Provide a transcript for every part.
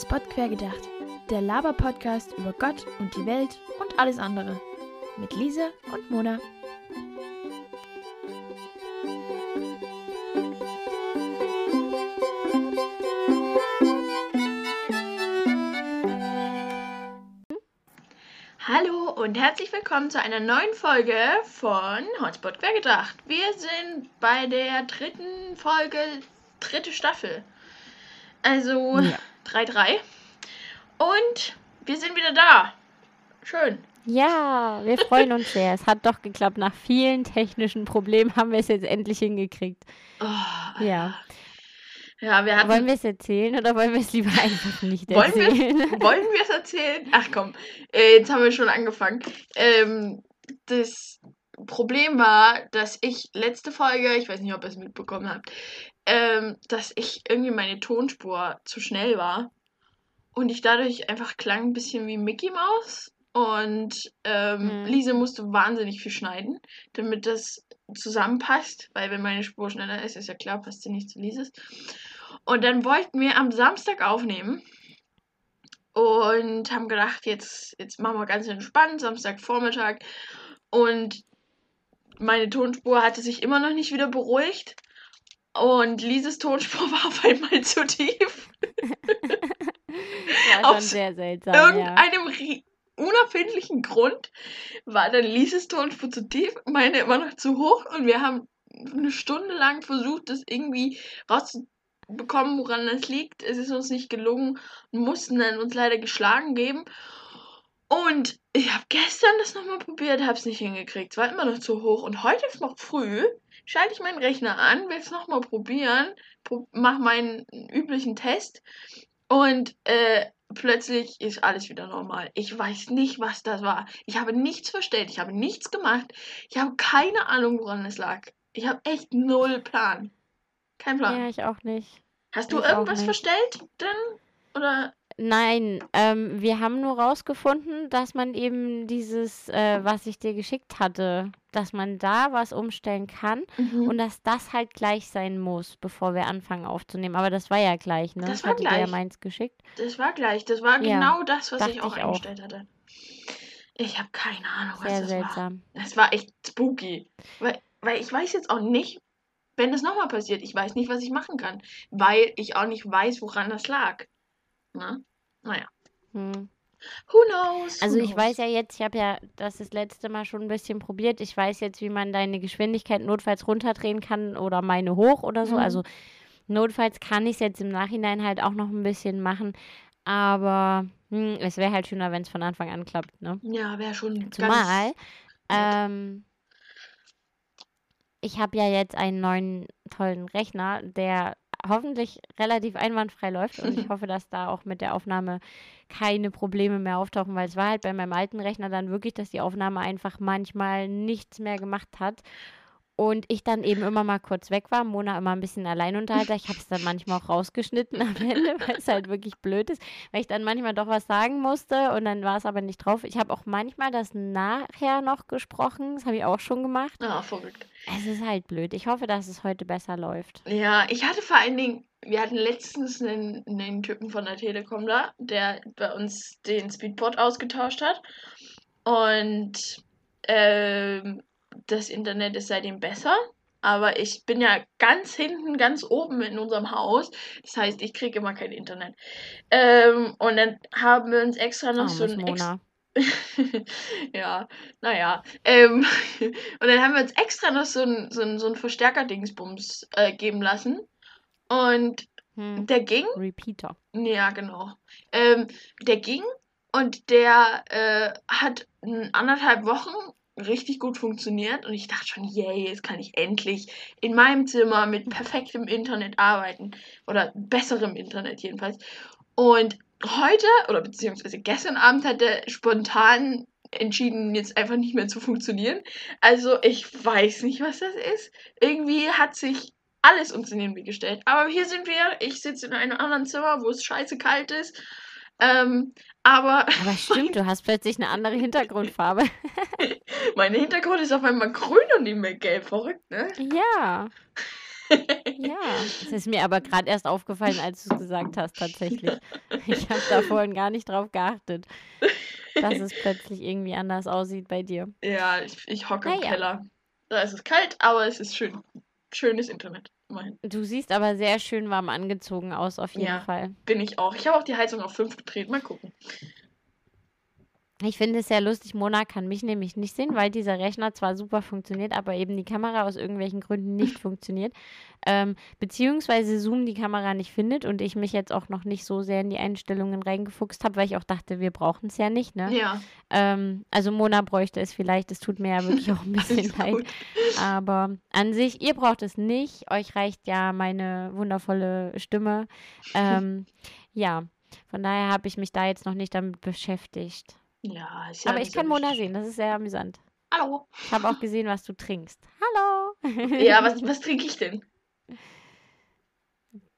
Hotspot quergedacht. Der Laber-Podcast über Gott und die Welt und alles andere. Mit Lise und Mona. Hallo und herzlich willkommen zu einer neuen Folge von Hotspot quergedacht. Wir sind bei der dritten Folge, dritte Staffel. Also Ja. 3-3. Und wir sind wieder da. Schön. Ja, wir freuen uns sehr. Es hat doch geklappt. Nach vielen technischen Problemen haben wir es jetzt endlich hingekriegt. Oh, Ja. Ja, wir hatten. Wollen wir es erzählen oder wollen wir es lieber einfach nicht erzählen? Wollen wir es erzählen? Ach komm, äh, jetzt haben wir schon angefangen. Ähm, das Problem war, dass ich letzte Folge, ich weiß nicht, ob ihr es mitbekommen habt, ähm, dass ich irgendwie meine Tonspur zu schnell war. Und ich dadurch einfach klang ein bisschen wie Mickey Mouse. Und ähm, Mhm. Lise musste wahnsinnig viel schneiden, damit das zusammenpasst. Weil wenn meine Spur schneller ist, ist ja klar, passt sie nicht zu Lises. Und dann wollten wir am Samstag aufnehmen und haben gedacht, jetzt, jetzt machen wir ganz entspannt, Samstagvormittag. Und meine Tonspur hatte sich immer noch nicht wieder beruhigt. Und Lises Tonspur war auf einmal zu tief. War schon Aus sehr seltsam. Ja. Irgendeinem ri- unerfindlichen Grund war dann Lises Tonspur zu tief, meine immer noch zu hoch. Und wir haben eine Stunde lang versucht, das irgendwie rauszubekommen, woran das liegt. Es ist uns nicht gelungen und mussten dann uns leider geschlagen geben. Und ich habe gestern das nochmal probiert, habe es nicht hingekriegt. Es war immer noch zu hoch. Und heute ist noch früh. Schalte ich meinen Rechner an, will es nochmal probieren, pro mach meinen üblichen Test. Und äh, plötzlich ist alles wieder normal. Ich weiß nicht, was das war. Ich habe nichts verstellt. Ich habe nichts gemacht. Ich habe keine Ahnung, woran es lag. Ich habe echt null Plan. Kein Plan. ja, ich auch nicht. Hast du ich irgendwas verstellt denn? Oder? Nein, ähm, wir haben nur rausgefunden, dass man eben dieses, äh, was ich dir geschickt hatte, dass man da was umstellen kann Mhm. und dass das halt gleich sein muss, bevor wir anfangen aufzunehmen. Aber das war ja gleich, ne? Das war hatte dir ja gleich. meins geschickt. Das war gleich. Das war Ja, genau das, was ich auch ich auch. eingestellt hatte. Ich habe keine Ahnung, was Sehr das war. seltsam. Es war echt spooky. Weil, weil ich weiß jetzt auch nicht, wenn das nochmal passiert, ich weiß nicht, was ich machen kann. Weil ich auch nicht weiß, woran das lag. Ne? Naja. Hm. Who knows? Also ich knows? weiß ja jetzt, ich habe ja das das letzte Mal schon ein bisschen probiert. Ich weiß jetzt, wie man deine Geschwindigkeit notfalls runterdrehen kann oder meine hoch oder so. Mhm. Also notfalls kann ich es jetzt im Nachhinein halt auch noch ein bisschen machen. Aber hm, es wäre halt schöner, wenn es von Anfang an klappt, ne? Ja, wäre schon Zumal, ähm, ich habe ja jetzt einen neuen tollen Rechner, der hoffentlich relativ einwandfrei läuft und ich hoffe, dass da auch mit der Aufnahme keine Probleme mehr auftauchen, weil es war halt bei meinem alten Rechner dann wirklich, dass die Aufnahme einfach manchmal nichts mehr gemacht hat und ich dann eben immer mal kurz weg war, Mona immer ein bisschen Alleinunterhalter. Ich habe es dann manchmal auch rausgeschnitten am Ende, weil es halt wirklich blöd ist, weil ich dann manchmal doch was sagen musste und dann war es aber nicht drauf. Ich habe auch manchmal das nachher noch gesprochen, das habe ich auch schon gemacht. Ah, verrückt. Es ist halt blöd. Ich hoffe, dass es heute besser läuft. Ja, ich hatte vor allen Dingen, wir hatten letztens einen, einen Typen von der Telekom da, der bei uns den Speedport ausgetauscht hat. Und ähm, das Internet ist seitdem besser. Aber ich bin ja ganz hinten, ganz oben in unserem Haus. Das heißt, ich kriege immer kein Internet. Ähm, und dann haben wir uns extra noch so Armes ein ja, naja. Ähm, und dann haben wir uns extra noch so ein, so ein, so ein Verstärker-Dingsbums äh, geben lassen. Und Hm. der ging, Repeater. ja, genau. Ähm, der ging und der äh, hat anderthalb Wochen richtig gut funktioniert. Und ich dachte schon, yay, jetzt kann ich endlich in meinem Zimmer mit perfektem Internet arbeiten. Oder besserem Internet jedenfalls. Und heute, oder beziehungsweise gestern Abend hat er spontan entschieden, jetzt einfach nicht mehr zu funktionieren. Also ich weiß nicht, was das ist. Irgendwie hat sich alles uns in den Weg gestellt. Aber hier sind wir. Ich sitze in einem anderen Zimmer, wo es scheiße kalt ist. Ähm, aber Aber stimmt, du hast plötzlich eine andere Hintergrundfarbe. mein Hintergrund ist auf einmal grün und nicht mehr gelb. Verrückt, ne? ja. Ja, es ist mir aber gerade erst aufgefallen, als du es gesagt hast, tatsächlich. Ich habe da vorhin gar nicht drauf geachtet, dass es plötzlich irgendwie anders aussieht bei dir. Ja, ich, ich hocke im Naja. Keller. Da ist es kalt, aber es ist schön. Schönes Internet. Immerhin. Du siehst aber sehr schön warm angezogen aus, auf jeden Ja. Fall. Bin ich auch. Ich habe auch die Heizung auf 5 gedreht. Mal gucken. Ich finde es sehr lustig. Mona kann mich nämlich nicht sehen, weil dieser Rechner zwar super funktioniert, aber eben die Kamera aus irgendwelchen Gründen nicht funktioniert. Ähm, beziehungsweise Zoom die Kamera nicht findet und ich mich jetzt auch noch nicht so sehr in die Einstellungen reingefuchst habe, weil ich auch dachte, wir brauchen es ja nicht. Ne? Ja. Ähm, also Mona bräuchte es vielleicht. Es tut mir ja wirklich auch ein bisschen leid. Aber an sich, ihr braucht es nicht. Euch reicht ja meine wundervolle Stimme. Ähm, ja, von daher habe ich mich da jetzt noch nicht damit beschäftigt. Ja, ist ja Aber ich so kann Mona wichtig. sehen, das ist sehr amüsant. Hallo. Ich habe auch gesehen, was du trinkst. Hallo! Ja, was, was trinke ich denn?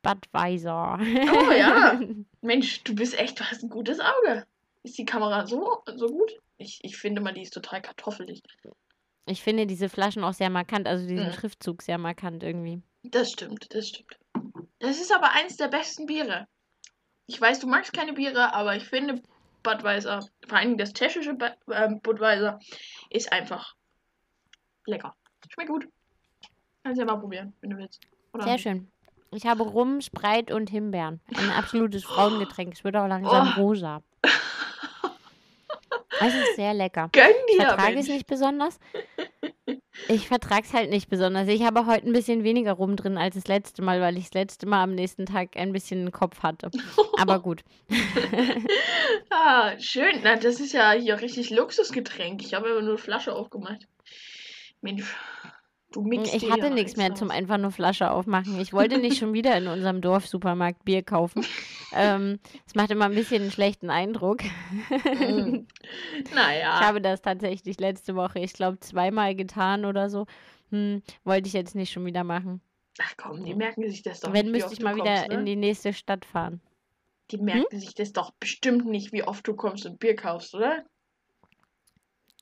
Budweiser. Oh ja. Mensch, du bist echt, du hast ein gutes Auge. Ist die Kamera so, so gut? Ich, ich finde mal, die ist total kartoffelig. Ich finde diese Flaschen auch sehr markant, also diesen Mhm. Schriftzug sehr markant irgendwie. Das stimmt, das stimmt. Das ist aber eins der besten Biere. Ich weiß, du magst keine Biere, aber ich finde Budweiser, vor allem das tschechische ähm, Budweiser, ist einfach lecker. Schmeckt gut. Kannst ja mal probieren, wenn du willst. Oder? Sehr schön. Ich habe Rum, Sprite und Himbeeren. Ein absolutes Frauengetränk. Es wird auch langsam Oh. rosa. Es ist sehr lecker. Gönn Ich dir, vertrage es Mensch. nicht besonders. Ich vertrage es halt nicht besonders. Ich habe heute ein bisschen weniger rum drin als das letzte Mal, weil ich das letzte Mal am nächsten Tag ein bisschen einen Kopf hatte. Aber gut. Ah, schön. Na, das ist ja hier richtig Luxusgetränk. Ich habe immer nur Flasche aufgemacht. Mensch, du mixt Ich hatte nichts mehr zum einfach nur Flasche aufmachen. Ich wollte nicht schon wieder in unserem Dorfsupermarkt Bier kaufen. Ähm, Es macht immer ein bisschen einen schlechten Eindruck. Mm. Naja. Ich habe das tatsächlich letzte Woche, ich glaube, zweimal getan oder so. Hm, wollte ich jetzt nicht schon wieder machen. Ach komm, die merken sich das doch Wenn, nicht, wie müsste ich mal wieder kommst, ne? in die nächste Stadt fahren. Die merken sich das doch bestimmt nicht, wie oft du kommst und Bier kaufst, oder?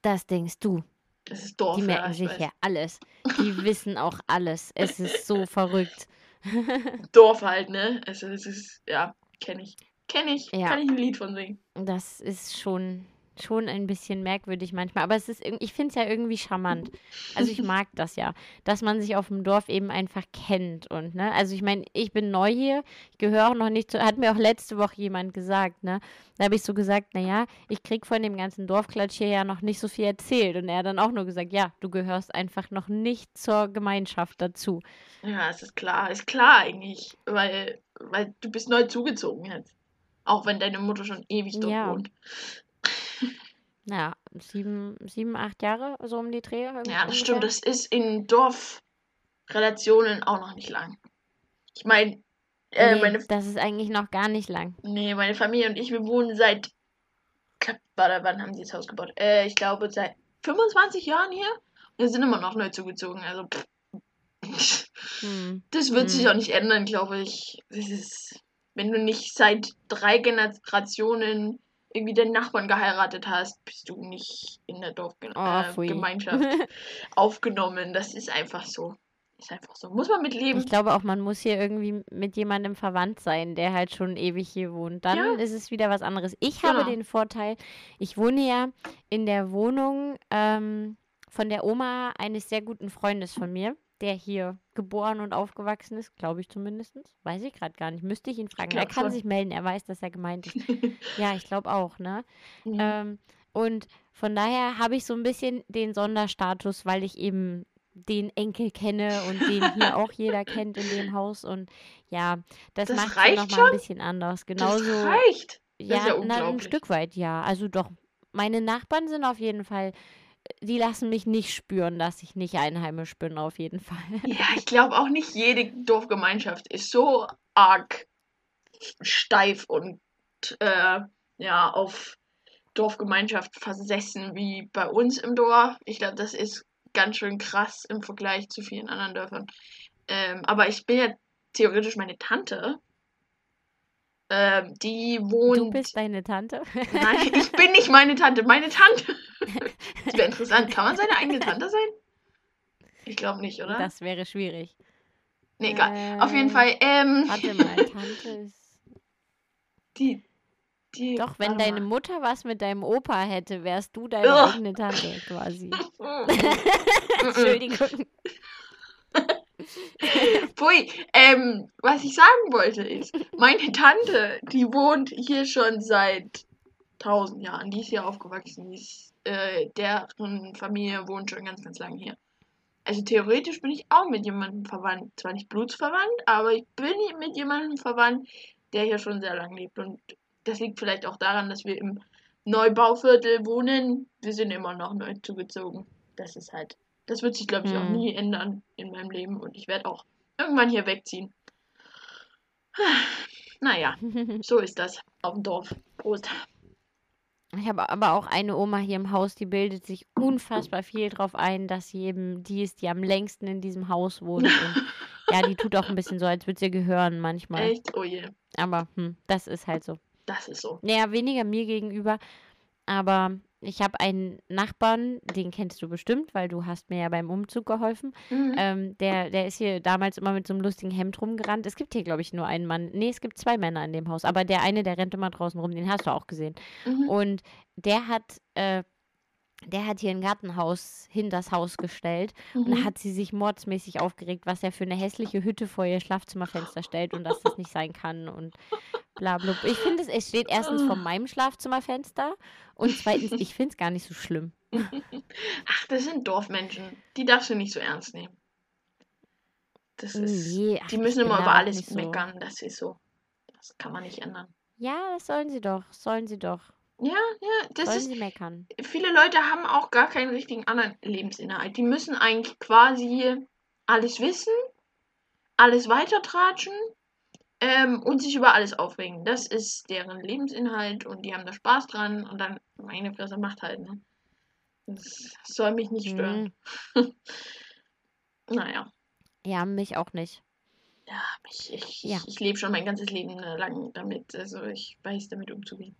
Das denkst du. Das ist doof, Die merken sich ja alles. Die wissen auch alles. Es ist so verrückt. Dorf halt, ne? Also es ist, ja, kenne ich. Kenne ich. Ja. Kann ich ein Lied von singen. Das ist schon, schon ein bisschen merkwürdig manchmal. Aber es ist, ich finde es ja irgendwie charmant. Also ich mag das ja, dass man sich auf dem Dorf eben einfach kennt. Und, ne, also ich meine, ich bin neu hier, ich gehöre auch noch nicht zu, hat mir auch letzte Woche jemand gesagt, ne? Da habe ich so gesagt, naja, ich krieg von dem ganzen Dorfklatsch hier ja noch nicht so viel erzählt. Und er hat dann auch nur gesagt, ja, du gehörst einfach noch nicht zur Gemeinschaft dazu. Ja, es ist klar. Ist klar eigentlich. Weil, weil du bist neu zugezogen jetzt. Auch wenn deine Mutter schon ewig dort Ja. wohnt. Ja, sieben, sieben, acht Jahre, so um die Dreh. Ja, das stimmt. Das ist in Dorfrelationen auch noch nicht lang. Ich meine, äh, nee, meine, das ist eigentlich noch gar nicht lang. nee, meine Familie und ich, wir wohnen seit. Warte, wann haben sie das Haus gebaut? Äh, ich glaube seit 25 Jahren hier. Wir sind immer noch neu zugezogen. Also, pff. Hm. Das wird sich Hm. auch nicht ändern, glaube ich. Das ist, wenn du nicht seit drei Generationen irgendwie den Nachbarn geheiratet hast, bist du nicht in der Oh, Dorfgemeinschaft pfui. Gemeinschaft aufgenommen. Das ist einfach so. Ist einfach so. Muss man mit leben. Ich glaube auch, man muss hier irgendwie mit jemandem verwandt sein, der halt schon ewig hier wohnt. Dann Ja. ist es wieder was anderes. Ich habe Genau. den Vorteil, ich wohne ja in der Wohnung ähm, von der Oma eines sehr guten Freundes von mir, der hier geboren und aufgewachsen ist, glaube ich zumindest. Weiß ich gerade gar nicht. Müsste ich ihn fragen. Er glaub kann schon. sich melden, er weiß, dass er gemeint ist. ja, ich glaube auch, ne? Mhm. Ähm, und von daher habe ich so ein bisschen den Sonderstatus, weil ich eben den Enkel kenne und den hier auch jeder kennt in dem Haus. Und ja, das, Das macht es nochmal ein bisschen anders. das Genauso, reicht. ja, ist ja na, ein. Stück weit, ja. Also doch, meine Nachbarn sind auf jeden Fall, die lassen mich nicht spüren, dass ich nicht einheimisch bin, auf jeden Fall. Ja, ich glaube auch nicht jede Dorfgemeinschaft ist so arg steif und äh, ja, auf Dorfgemeinschaft versessen wie bei uns im Dorf. Ich glaube, das ist ganz schön krass im Vergleich zu vielen anderen Dörfern. Ähm, aber ich bin ja theoretisch meine Tante. Ähm, die wohnt. Du bist deine Tante? Nein, ich bin nicht meine Tante, meine Tante. Das wäre interessant. Kann man seine eigene Tante sein? Ich glaube nicht, oder? Das wäre schwierig. Nee, egal. Auf jeden Äh, Fall, ähm, Warte mal, Tante ist. die, die, Doch, wenn deine mal. Mutter was mit deinem Opa hätte, wärst du deine Ugh. eigene Tante quasi. Mm. Entschuldigung. Pfui, ähm, was ich sagen wollte ist, meine Tante, die wohnt hier schon seit tausend Jahren. Die ist hier aufgewachsen. Die ist, äh, deren Familie wohnt schon ganz, ganz lange hier. Also theoretisch bin ich auch mit jemandem verwandt. Zwar nicht blutsverwandt, aber ich bin mit jemandem verwandt, der hier schon sehr lange lebt. Und das liegt vielleicht auch daran, dass wir im Neubauviertel wohnen. Wir sind immer noch neu zugezogen. Das ist halt, das wird sich, glaube ich, auch Hm. nie ändern in meinem Leben. Und ich werde auch irgendwann hier wegziehen. Naja, so ist das auf dem Dorf. Prost. Ich habe aber auch eine Oma hier im Haus, die bildet sich unfassbar viel drauf ein, dass sie eben die ist, die am längsten in diesem Haus wohnt. Und ja, die tut auch ein bisschen so, als würde sie gehören manchmal. Echt? Oh je, Aber hm, das ist halt so. das ist so. Naja, weniger mir gegenüber. Aber ich habe einen Nachbarn, den kennst du bestimmt, weil du hast mir ja beim Umzug geholfen. Mhm. Ähm, der, der ist hier damals immer mit so einem lustigen Hemd rumgerannt. Es gibt hier, glaube ich, nur einen Mann. Nee, es gibt zwei Männer in dem Haus. Aber der eine, der rennt immer draußen rum, den hast du auch gesehen. Mhm. Und der hat, äh, der hat hier ein Gartenhaus hinters Haus gestellt. Und da Mhm. hat sie sich mordsmäßig aufgeregt, was er für eine hässliche Hütte vor ihr Schlafzimmerfenster stellt und dass das nicht sein kann und bla bla. Ich finde es, es steht erstens vor meinem Schlafzimmerfenster und zweitens, ich finde es gar nicht so schlimm. Ach, das sind Dorfmenschen. Die darfst du nicht so ernst nehmen. Das ist. Nee, ach, Die müssen immer über alles nicht so. meckern. Das ist so. Das kann man nicht ändern. Ja, das sollen sie doch, sollen sie doch. Ja, ja, das sollen ist. sie meckern. Viele Leute haben auch gar keinen richtigen anderen Lebensinhalt. Die müssen eigentlich quasi alles wissen, alles weitertratschen ähm, und sich über alles aufregen. Das ist deren Lebensinhalt und die haben da Spaß dran und dann meine Fresse macht halt, ne? Das soll mich nicht stören. Mhm. Naja. Ja, mich auch nicht. Ja, ich, ich, Ja. ich, lebe schon mein ganzes Leben lang damit. Also ich weiß damit umzugehen.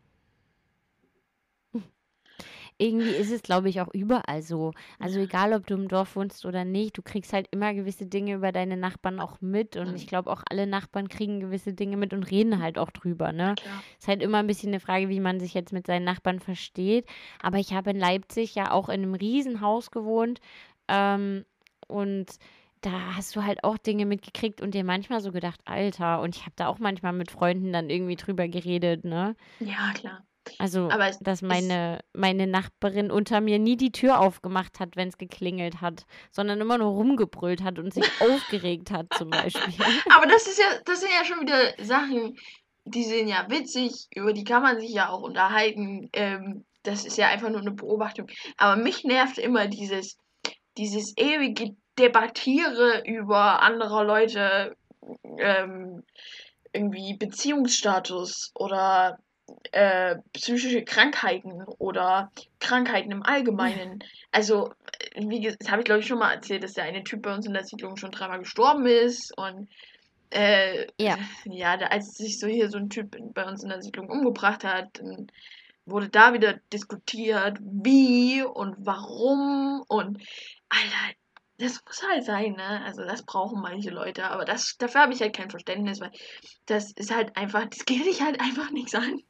Irgendwie ist es, glaube ich, auch überall so. Also egal, ob du im Dorf wohnst oder nicht, du kriegst halt immer gewisse Dinge über deine Nachbarn auch mit. Und ich glaube, auch alle Nachbarn kriegen gewisse Dinge mit und reden halt auch drüber, ne? Klar. Ist halt immer ein bisschen eine Frage, wie man sich jetzt mit seinen Nachbarn versteht. Aber ich habe in Leipzig ja auch in einem Riesenhaus gewohnt. Ähm, und da hast du halt auch Dinge mitgekriegt und dir manchmal so gedacht, Alter, und ich habe da auch manchmal mit Freunden dann irgendwie drüber geredet, ne? Ja, klar. Also, Aber dass meine, meine Nachbarin unter mir nie die Tür aufgemacht hat, wenn es geklingelt hat, sondern immer nur rumgebrüllt hat und sich aufgeregt hat, zum Beispiel. Aber das ist ja, das sind ja schon wieder Sachen, die sind ja witzig, über die kann man sich ja auch unterhalten. Ähm, das ist ja einfach nur eine Beobachtung. Aber mich nervt immer dieses, dieses ewige Debattiere über andere Leute, ähm, irgendwie Beziehungsstatus oder äh, psychische Krankheiten oder Krankheiten im Allgemeinen. Also, äh, wie gesagt, das habe ich glaube ich schon mal erzählt, dass der eine Typ bei uns in der Siedlung schon dreimal gestorben ist und äh, Ja. ja, da, als sich so hier so ein Typ bei uns in der Siedlung umgebracht hat, dann wurde da wieder diskutiert, wie und warum und Alter, das muss halt sein, ne? Also das brauchen manche Leute, aber das, dafür habe ich halt kein Verständnis, weil das ist halt einfach, das geht dich halt einfach nichts an.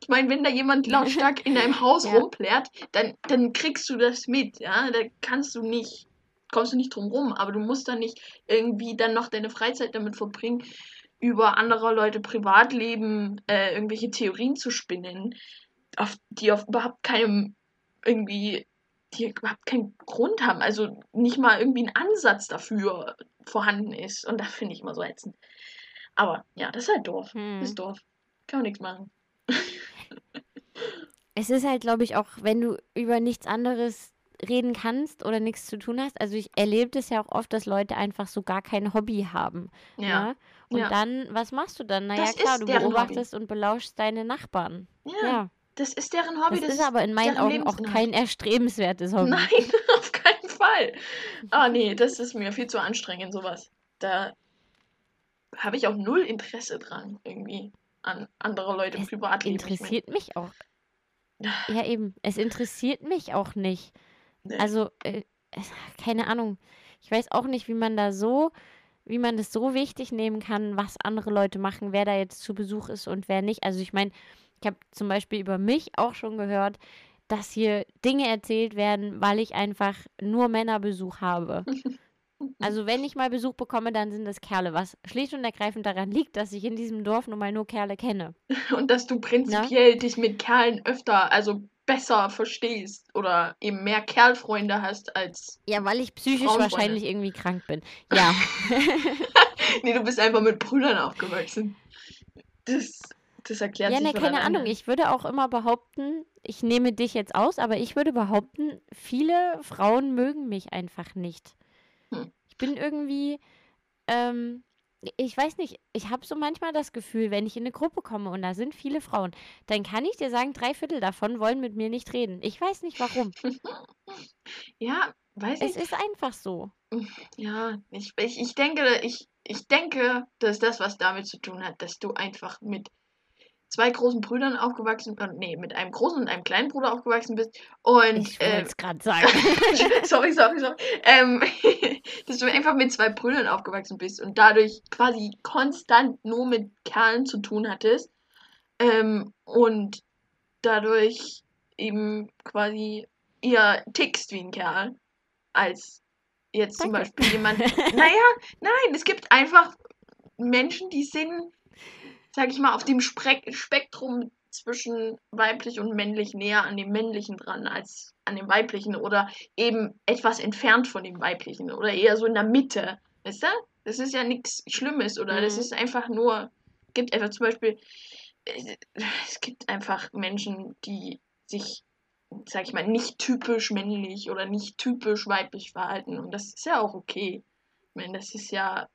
Ich meine, wenn da jemand lautstark in deinem Haus Ja. rumplärt, dann, dann kriegst du das mit, ja? Da kannst du nicht, kommst du nicht drum rum, aber du musst dann nicht irgendwie dann noch deine Freizeit damit verbringen, über andere Leute Privatleben äh, irgendwelche Theorien zu spinnen, auf, die auf überhaupt keinem irgendwie, die überhaupt keinen Grund haben, also nicht mal irgendwie ein Ansatz dafür vorhanden ist. Und das finde ich immer so ätzend. Aber ja, das ist halt Dorf. Hm. Das ist Dorf. Kann man nichts machen. Es ist halt, glaube ich, auch, wenn du über nichts anderes reden kannst oder nichts zu tun hast. Also ich erlebe das ja auch oft, dass Leute einfach so gar kein Hobby haben. Ja. Ne? Und Ja. dann, was machst du dann? Naja, Das klar, du beobachtest und belauschst deine Nachbarn. Ja, Ja, das ist deren Hobby. das ist aber in meinen Augen auch kein erstrebenswertes Hobby. Nein, auf keinen Fall. Ah, nee, das ist mir viel zu anstrengend, sowas. Da habe ich auch null Interesse dran, irgendwie, an andere Leute Es Privatleben. Interessiert mich auch. Ja, eben. Es interessiert mich auch nicht. nee. Also, äh, keine Ahnung. Ich weiß auch nicht, wie man da so wie man das so wichtig nehmen kann, was andere Leute machen, wer da jetzt zu Besuch ist und wer nicht. Also ich meine, ich habe zum Beispiel über mich auch schon gehört, dass hier Dinge erzählt werden, weil ich einfach nur Männerbesuch habe. Also wenn ich mal Besuch bekomme, dann sind das Kerle, was schlicht und ergreifend daran liegt, dass ich in diesem Dorf nun mal nur Kerle kenne. Und dass du prinzipiell dich mit Kerlen öfter, also besser verstehst oder eben mehr Kerlfreunde hast als. Ja, weil ich psychisch wahrscheinlich irgendwie krank bin. Ja. nee, du bist einfach mit Brüdern aufgewachsen. Das, das erklärt ja, sich ne, von keine. Ahnung. Ich würde auch immer behaupten, ich nehme dich jetzt aus, aber ich würde behaupten, viele Frauen mögen mich einfach nicht. Hm. Ich bin irgendwie, ähm, ich weiß nicht, ich habe so manchmal das Gefühl, wenn ich in eine Gruppe komme und da sind viele Frauen, dann kann ich dir sagen, drei Viertel davon wollen mit mir nicht reden. Ich weiß nicht warum. Ja, weiß Es ich. ist einfach so. Ja, ich, ich, ich denke, ich, ich denke, dass das was damit zu tun hat, dass du einfach mit zwei großen Brüdern aufgewachsen äh, nee, mit einem großen und einem kleinen Bruder aufgewachsen bist. Und Ich wollte ähm, es gerade sagen. sorry, sorry, sorry. Ähm, dass du einfach mit zwei Brüdern aufgewachsen bist und dadurch quasi konstant nur mit Kerlen zu tun hattest. Ähm, und dadurch eben quasi eher tickst wie ein Kerl, als jetzt zum Danke. Beispiel jemand. naja, nein, es gibt einfach Menschen, die sind, sag ich mal, auf dem Spre Spektrum zwischen weiblich und männlich näher an dem männlichen dran als an dem weiblichen oder eben etwas entfernt von dem weiblichen oder eher so in der Mitte. Weißt du? Das ist ja nichts Schlimmes oder das Mhm. ist einfach nur, gibt einfach zum Beispiel, äh, es gibt einfach Menschen, die sich, sag ich mal, nicht typisch männlich oder nicht typisch weiblich verhalten und das ist ja auch okay. Ich meine, das ist ja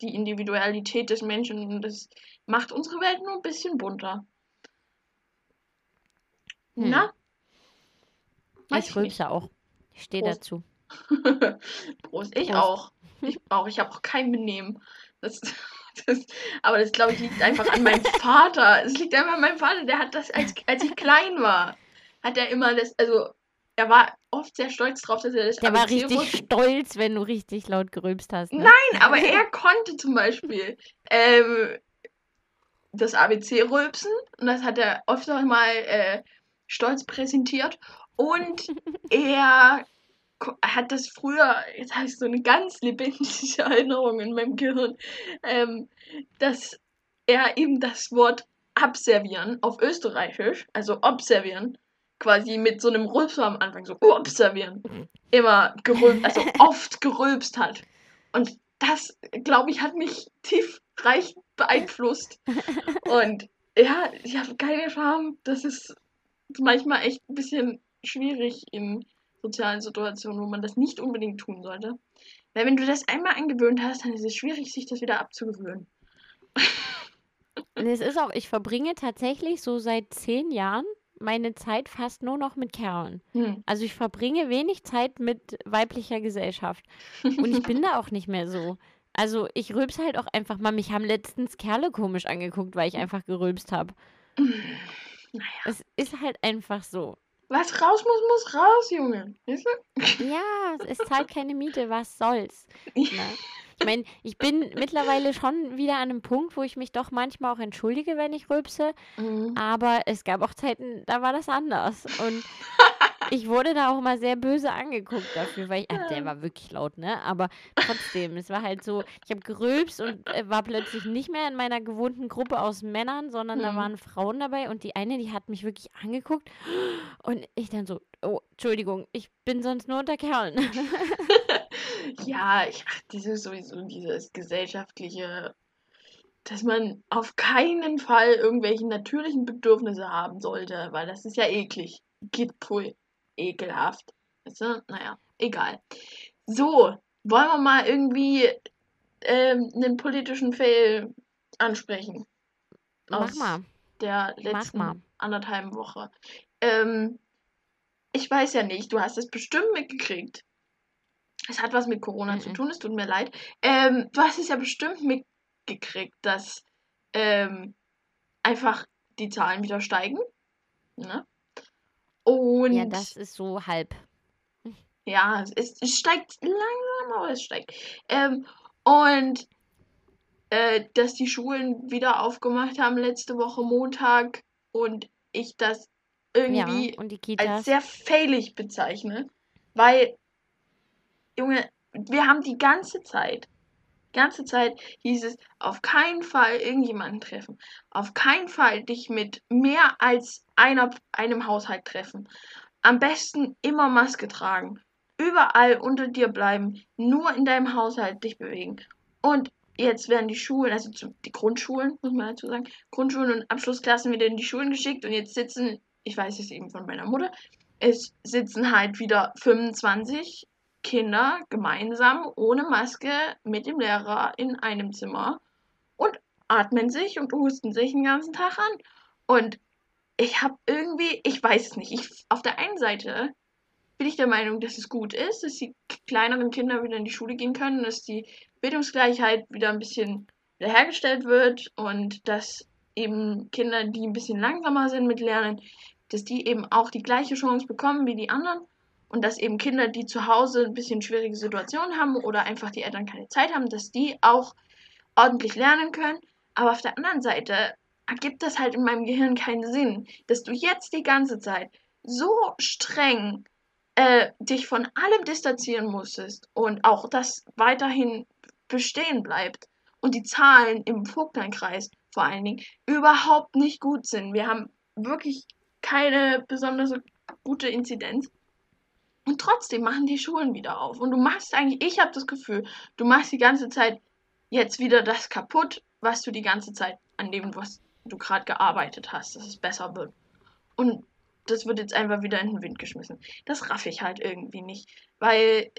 die Individualität des Menschen und das macht unsere Welt nur ein bisschen bunter. Hm. Na? Weiß Ich rülpse auch. Ich stehe dazu. Prost. Ich Prost. auch. Ich auch. Ich habe auch kein Benehmen. Das, das, aber das, glaube ich, liegt einfach an meinem Vater. Es liegt einfach an meinem Vater. Der hat das, als, als ich klein war, hat er immer das, also er war oft sehr stolz drauf, dass er das Der war richtig wusste. stolz, wenn du richtig laut gerülpst hast. Ne? Nein, aber er konnte zum Beispiel ähm, das ABC rülpsen und das hat er oft auch mal äh, stolz präsentiert und er hat das früher, jetzt habe ich so eine ganz lebendige Erinnerung in meinem Gehirn, ähm, dass er eben das Wort abservieren auf Österreichisch, also observieren, quasi mit so einem Rülpser am Anfang, so observieren, immer gerülpt, also oft gerülpst hat. Und das, glaube ich, hat mich tiefreich beeinflusst. Und ja, ich habe keine Scham. Das ist manchmal echt ein bisschen schwierig in sozialen Situationen, wo man das nicht unbedingt tun sollte. Weil wenn du das einmal angewöhnt hast, dann ist es schwierig, sich das wieder abzugewöhnen. Und es ist auch, ich verbringe tatsächlich so seit zehn Jahren meine Zeit fast nur noch mit Kerlen. Hm. Also ich verbringe wenig Zeit mit weiblicher Gesellschaft. Und ich bin da auch nicht mehr so. Also ich rülps halt auch einfach mal. Mich haben letztens Kerle komisch angeguckt, weil ich einfach gerülpst habe. Naja. Es ist halt einfach so. Was raus muss, muss raus, Junge. Weißt du? Ja, es zahlt keine Miete, was soll's. Ne? Ich meine, ich bin mittlerweile schon wieder an einem Punkt, wo ich mich doch manchmal auch entschuldige, wenn ich rülpse. Mhm. Aber es gab auch Zeiten, da war das anders. Und ich wurde da auch mal sehr böse angeguckt dafür, weil ich, ah, der war wirklich laut, ne? Aber trotzdem, es war halt so, ich habe gerülpst und äh, war plötzlich nicht mehr in meiner gewohnten Gruppe aus Männern, sondern da Mhm. waren Frauen dabei und die eine, die hat mich wirklich angeguckt und ich dann so, oh, Entschuldigung, ich bin sonst nur unter Kerlen. Ja, ich, ach, dieses sowieso dieses gesellschaftliche, dass man auf keinen Fall irgendwelche natürlichen Bedürfnisse haben sollte, weil das ist ja eklig. Geht pui, ekelhaft. Weißt du? Naja, egal. So, wollen wir mal irgendwie ähm, einen politischen Fail ansprechen? Mach Aus mal. der Mach letzten mal. anderthalben Woche. Ähm, ich weiß ja nicht, du hast es bestimmt mitgekriegt. Es hat was mit Corona zu Mhm. tun, es tut mir leid. Ähm, du hast es ja bestimmt mitgekriegt, dass ähm, einfach die Zahlen wieder steigen. Ne? Und Ja, das ist so halb. ja, es, es steigt langsam, aber es steigt. Ähm, Und äh, dass die Schulen wieder aufgemacht haben letzte Woche Montag und ich das irgendwie Ja, als sehr failig bezeichne, weil, Junge, wir haben die ganze Zeit, ganze Zeit hieß es, auf keinen Fall irgendjemanden treffen, auf keinen Fall dich mit mehr als einer, einem Haushalt treffen, am besten immer Maske tragen, überall unter dir bleiben, nur in deinem Haushalt dich bewegen. Und jetzt werden die Schulen, also die Grundschulen, muss man dazu sagen, Grundschulen und Abschlussklassen wieder in die Schulen geschickt und jetzt sitzen, ich weiß es eben von meiner Mutter, es sitzen halt wieder 25 Kinder gemeinsam ohne Maske mit dem Lehrer in einem Zimmer und atmen sich und husten sich den ganzen Tag an. Und ich habe irgendwie, ich weiß es nicht, ich, auf der einen Seite bin ich der Meinung, dass es gut ist, dass die kleineren Kinder wieder in die Schule gehen können, dass die Bildungsgleichheit wieder ein bisschen wiederhergestellt wird und dass eben Kinder, die ein bisschen langsamer sind mit Lernen, dass die eben auch die gleiche Chance bekommen wie die anderen und dass eben Kinder, die zu Hause ein bisschen schwierige Situationen haben oder einfach die Eltern keine Zeit haben, dass die auch ordentlich lernen können. Aber auf der anderen Seite ergibt das halt in meinem Gehirn keinen Sinn, dass du jetzt die ganze Zeit so streng äh, dich von allem distanzieren musstest und auch das weiterhin bestehen bleibt und die Zahlen im Vogtlandkreis vor allen Dingen überhaupt nicht gut sind. Wir haben wirklich keine besonders gute Inzidenz. Und trotzdem machen die Schulen wieder auf. Und du machst eigentlich, ich habe das Gefühl, du machst die ganze Zeit jetzt wieder das kaputt, was du die ganze Zeit an dem, was du gerade gearbeitet hast, dass es besser wird. Und das wird jetzt einfach wieder in den Wind geschmissen. Das raff ich halt irgendwie nicht. Weil,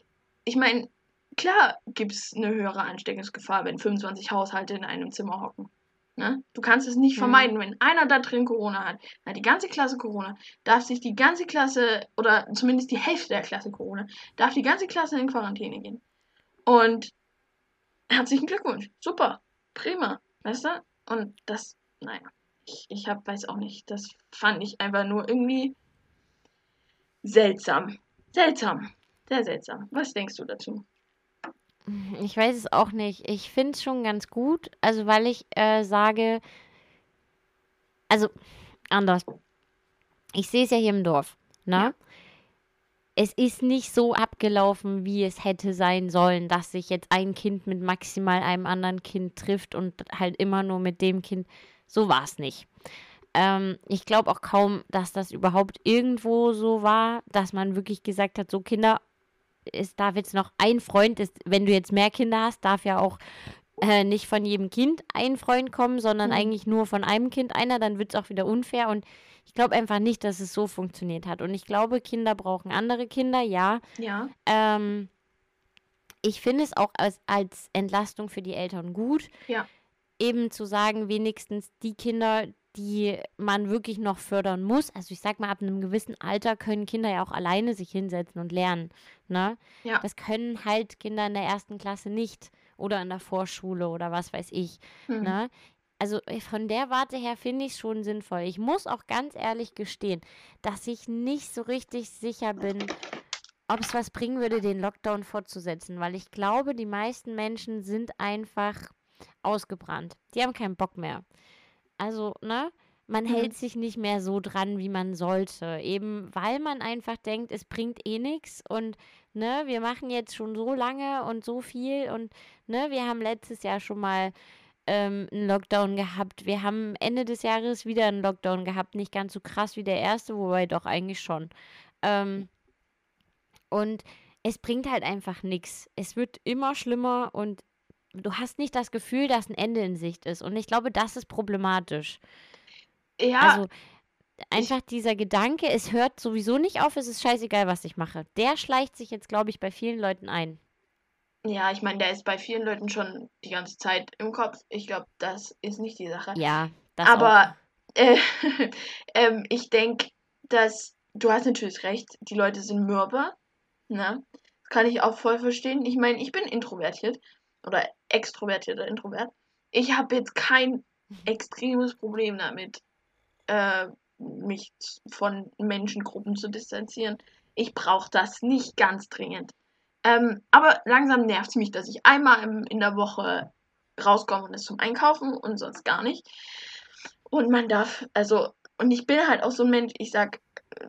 ich meine, klar gibt es eine höhere Ansteckungsgefahr, wenn 25 Haushalte in einem Zimmer hocken. Ne? Du kannst es nicht Hm. vermeiden. Wenn einer da drin Corona hat, hat die ganze Klasse Corona, darf sich die ganze Klasse, oder zumindest die Hälfte der Klasse Corona, darf die ganze Klasse in Quarantäne gehen. Und herzlichen Glückwunsch. Super. Prima. Weißt du? Und das, naja, ich, ich hab, weiß auch nicht. Das fand ich einfach nur irgendwie seltsam. Seltsam. Sehr seltsam. Was denkst du dazu? Ich weiß es auch nicht. Ich finde es schon ganz gut, also weil ich äh, sage, also anders. Ich sehe es ja hier im Dorf, ne? Ja. Es ist nicht so abgelaufen, wie es hätte sein sollen, dass sich jetzt ein Kind mit maximal einem anderen Kind trifft und halt immer nur mit dem Kind. So war es nicht. Ähm, ich glaube auch kaum, dass das überhaupt irgendwo so war, dass man wirklich gesagt hat, so Kinder, es darf jetzt noch ein Freund, ist, wenn du jetzt mehr Kinder hast, darf ja auch äh, nicht von jedem Kind ein Freund kommen, sondern Mhm. eigentlich nur von einem Kind einer, dann wird es auch wieder unfair und ich glaube einfach nicht, dass es so funktioniert hat. Und ich glaube, Kinder brauchen andere Kinder, ja. Ja. Ähm, ich finde es auch als, als Entlastung für die Eltern gut, Ja. eben zu sagen, wenigstens die Kinder, die man wirklich noch fördern muss. Also ich sag mal, ab einem gewissen Alter können Kinder ja auch alleine sich hinsetzen und lernen. Ne? Ja. Das können halt Kinder in der ersten Klasse nicht oder in der Vorschule oder was weiß ich. Mhm. Ne? Also äh, von der Warte her finde ich es schon sinnvoll. Ich muss auch ganz ehrlich gestehen, dass ich nicht so richtig sicher bin, ob es was bringen würde, den Lockdown fortzusetzen, weil ich glaube, die meisten Menschen sind einfach ausgebrannt. Die haben keinen Bock mehr. Also, ne? Man Mhm. hält sich nicht mehr so dran, wie man sollte. Eben weil man einfach denkt, es bringt eh nichts und ne, wir machen jetzt schon so lange und so viel und ne, wir haben letztes Jahr schon mal ähm, einen Lockdown gehabt. Wir haben Ende des Jahres wieder einen Lockdown gehabt. Nicht ganz so krass wie der erste, wobei doch eigentlich schon. Ähm, und es bringt halt einfach nichts. Es wird immer schlimmer und du hast nicht das Gefühl, dass ein Ende in Sicht ist. Und ich glaube, das ist problematisch. Ja, Also einfach dieser Gedanke, es hört sowieso nicht auf, es ist scheißegal, was ich mache. Der schleicht sich jetzt, glaube ich, bei vielen Leuten ein. ja, ich meine, der ist bei vielen Leuten schon die ganze Zeit im Kopf. Ich glaube, das ist nicht die Sache. Ja, das. Aber äh, ähm, ich denke, dass du hast natürlich recht, die Leute sind mürbe. Ne? Das kann ich auch voll verstehen. Ich meine, ich bin introvertiert oder extrovertierter Introvert. Ich habe jetzt kein extremes Problem damit, äh, mich von Menschengruppen zu distanzieren. Ich brauche das nicht ganz dringend. Ähm, aber langsam nervt es mich, dass ich einmal im, in der Woche rauskomme und das zum Einkaufen und sonst gar nicht. Und man darf, also, und ich bin halt auch so ein Mensch, ich sag,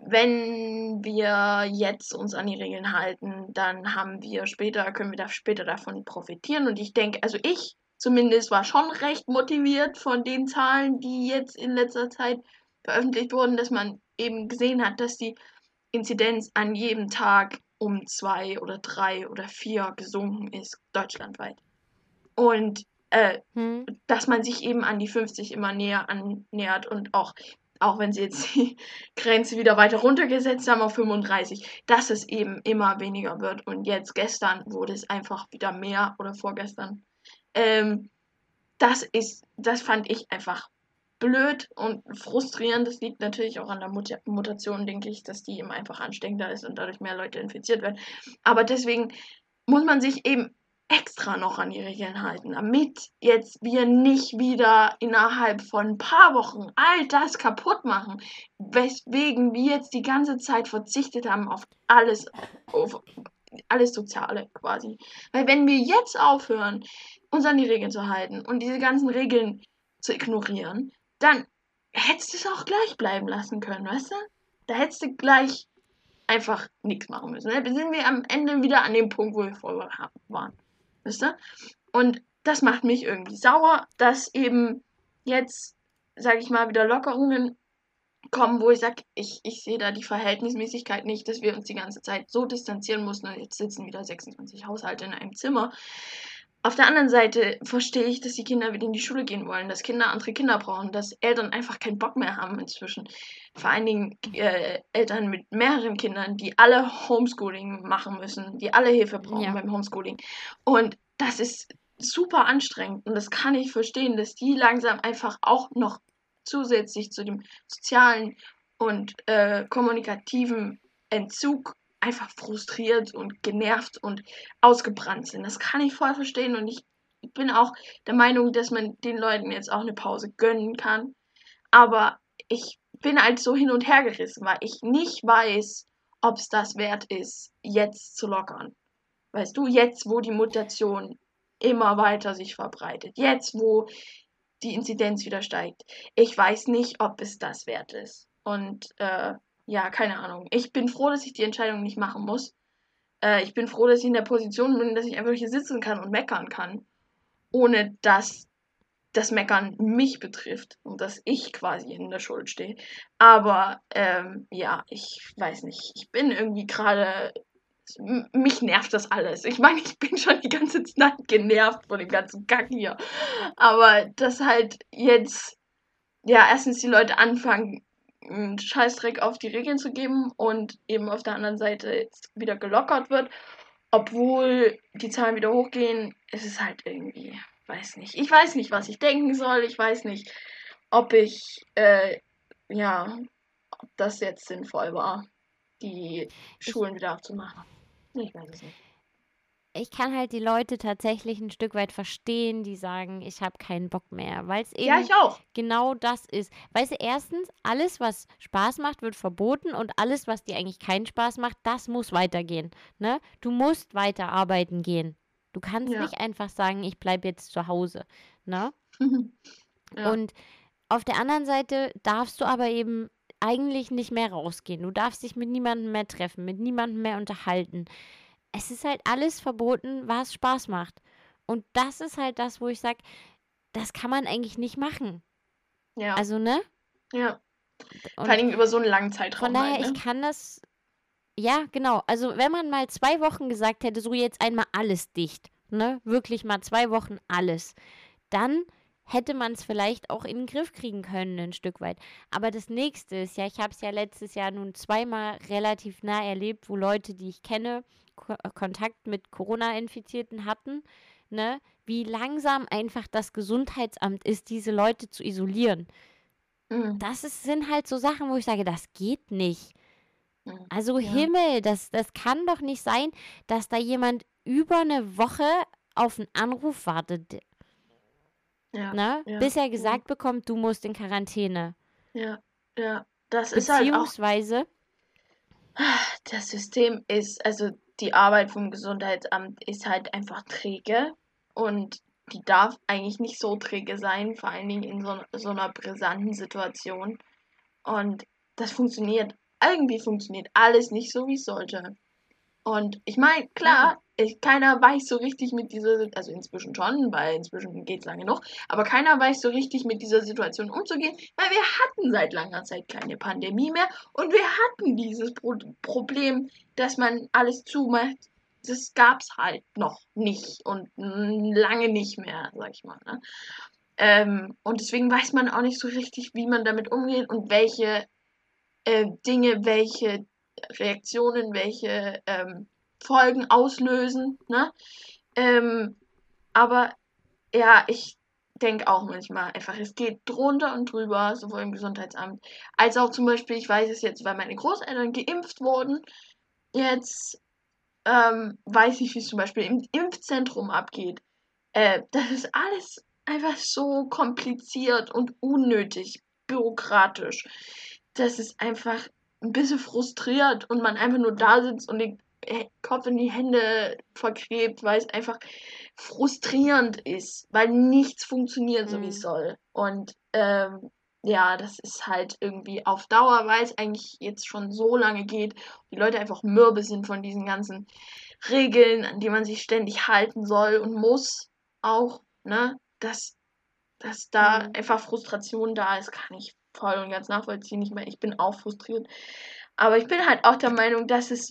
wenn wir jetzt uns an die Regeln halten, dann haben wir später, können wir da später davon profitieren. Und ich denke, also ich zumindest war schon recht motiviert von den Zahlen, die jetzt in letzter Zeit veröffentlicht wurden, dass man eben gesehen hat, dass die Inzidenz an jedem Tag um zwei oder drei oder vier gesunken ist, deutschlandweit. Und äh, hm. dass man sich eben an die 50 immer näher annähert und auch, auch wenn sie jetzt die Grenze wieder weiter runtergesetzt haben auf 35, dass es eben immer weniger wird. Und jetzt gestern wurde es einfach wieder mehr oder vorgestern. Ähm, das ist, das fand ich einfach blöd und frustrierend. Das liegt natürlich auch an der Mut Mutation, denke ich, dass die eben einfach ansteckender ist und dadurch mehr Leute infiziert werden. Aber deswegen muss man sich eben extra noch an die Regeln halten, damit jetzt wir nicht wieder innerhalb von ein paar Wochen all das kaputt machen, weswegen wir jetzt die ganze Zeit verzichtet haben auf alles, auf alles Soziale quasi. Weil wenn wir jetzt aufhören, uns an die Regeln zu halten und diese ganzen Regeln zu ignorieren, dann hättest du es auch gleich bleiben lassen können, weißt du? Da hättest du gleich einfach nichts machen müssen. Dann sind wir am Ende wieder an dem Punkt, wo wir vorher waren. Wisst ihr? Und das macht mich irgendwie sauer, dass eben jetzt, sage ich mal, wieder Lockerungen kommen, wo ich sage, ich, ich sehe da die Verhältnismäßigkeit nicht, dass wir uns die ganze Zeit so distanzieren mussten und jetzt sitzen wieder 26 Haushalte in einem Zimmer. Auf der anderen Seite verstehe ich, dass die Kinder wieder in die Schule gehen wollen, dass Kinder andere Kinder brauchen, dass Eltern einfach keinen Bock mehr haben inzwischen. Vor allen Dingen äh, Eltern mit mehreren Kindern, die alle Homeschooling machen müssen, die alle Hilfe brauchen ja. beim Homeschooling. Und das ist super anstrengend und das kann ich verstehen, dass die langsam einfach auch noch zusätzlich zu dem sozialen und äh, kommunikativen Entzug einfach frustriert und genervt und ausgebrannt sind. Das kann ich voll verstehen und ich bin auch der Meinung, dass man den Leuten jetzt auch eine Pause gönnen kann. Aber ich bin halt so hin und her gerissen, weil ich nicht weiß, ob es das wert ist, jetzt zu lockern. Weißt du, jetzt, wo die Mutation immer weiter sich verbreitet, jetzt, wo die Inzidenz wieder steigt. Ich weiß nicht, ob es das wert ist. Und äh, ja, keine Ahnung. Ich bin froh, dass ich die Entscheidung nicht machen muss. Äh, ich bin froh, dass ich in der Position bin, dass ich einfach hier sitzen kann und meckern kann. Ohne dass das Meckern mich betrifft und dass ich quasi in der Schuld stehe. Aber ähm, ja, ich weiß nicht. Ich bin irgendwie gerade. Mich nervt das alles. Ich meine, ich bin schon die ganze Zeit genervt von dem ganzen Kack hier. Aber dass halt jetzt, ja, erstens die Leute anfangen, einen Scheißdreck auf die Regeln zu geben und eben auf der anderen Seite jetzt wieder gelockert wird, obwohl die Zahlen wieder hochgehen, ist es halt irgendwie, weiß nicht. Ich weiß nicht, was ich denken soll. Ich weiß nicht, ob ich, äh, ja, ob das jetzt sinnvoll war, die Schulen wieder aufzumachen. Ich weiß es nicht ich kann halt die Leute tatsächlich ein Stück weit verstehen, die sagen, ich habe keinen Bock mehr, weil es eben ja, ich auch. genau das ist. Weißt du, erstens, alles, was Spaß macht, wird verboten und alles, was dir eigentlich keinen Spaß macht, das muss weitergehen. Ne? Du musst weiter arbeiten gehen. Du kannst ja. nicht einfach sagen, ich bleibe jetzt zu Hause. Ne? ja. Und auf der anderen Seite darfst du aber eben eigentlich nicht mehr rausgehen. Du darfst dich mit niemandem mehr treffen, mit niemandem mehr unterhalten es ist halt alles verboten, was Spaß macht. Und das ist halt das, wo ich sage, das kann man eigentlich nicht machen. Ja. Also, ne? Ja. Und Vor allem über so einen langen Zeitraum. Von daher, halt, ne? ich kann das. Ja, genau. Also, wenn man mal zwei Wochen gesagt hätte, so jetzt einmal alles dicht, ne? Wirklich mal zwei Wochen alles, dann hätte man es vielleicht auch in den Griff kriegen können, ein Stück weit. Aber das nächste ist ja, ich habe es ja letztes Jahr nun zweimal relativ nah erlebt, wo Leute, die ich kenne, Ko äh, Kontakt mit Corona-Infizierten hatten, ne, wie langsam einfach das Gesundheitsamt ist, diese Leute zu isolieren. Mhm. Das ist, sind halt so Sachen, wo ich sage, das geht nicht. Mhm. Also ja. Himmel, das, das kann doch nicht sein, dass da jemand über eine Woche auf einen Anruf wartet. Ja, ne? Ja, bis er gesagt ja. bekommt, du musst in Quarantäne. Ja, ja. Das ist halt auch. Beziehungsweise. Das System ist, also die Arbeit vom Gesundheitsamt ist halt einfach träge und die darf eigentlich nicht so träge sein, vor allen Dingen in so, so einer brisanten Situation. Und das funktioniert, irgendwie funktioniert alles nicht so, wie es sollte. Und ich meine, klar, ich, keiner weiß so richtig mit dieser, also inzwischen schon, weil inzwischen geht es lange noch, aber keiner weiß so richtig mit dieser Situation umzugehen, weil wir hatten seit langer Zeit keine Pandemie mehr und wir hatten dieses Pro Problem, dass man alles zumacht. Das gab es halt noch nicht und lange nicht mehr, sag ich mal. Ne? Ähm, und deswegen weiß man auch nicht so richtig, wie man damit umgeht und welche äh, Dinge, welche Reaktionen, welche ähm, Folgen auslösen. Ne? Ähm, aber ja, ich denke auch manchmal einfach, es geht drunter und drüber, sowohl im Gesundheitsamt, als auch zum Beispiel, ich weiß es jetzt, weil meine Großeltern geimpft wurden, jetzt ähm, weiß ich, wie es zum Beispiel im Impfzentrum abgeht. Äh, das ist alles einfach so kompliziert und unnötig, bürokratisch. Das ist einfach ein bisschen frustriert und man einfach nur da sitzt und den Kopf in die Hände vergräbt, weil es einfach frustrierend ist, weil nichts funktioniert, so wie es mhm. soll. Und ähm, ja, das ist halt irgendwie auf Dauer, weil es eigentlich jetzt schon so lange geht, die Leute einfach mürbe sind von diesen ganzen Regeln, an die man sich ständig halten soll und muss auch, ne, dass, dass da mhm. einfach Frustration da ist, kann ich voll und ganz nachvollziehen. Ich meine, ich bin auch frustriert. Aber ich bin halt auch der Meinung, dass es,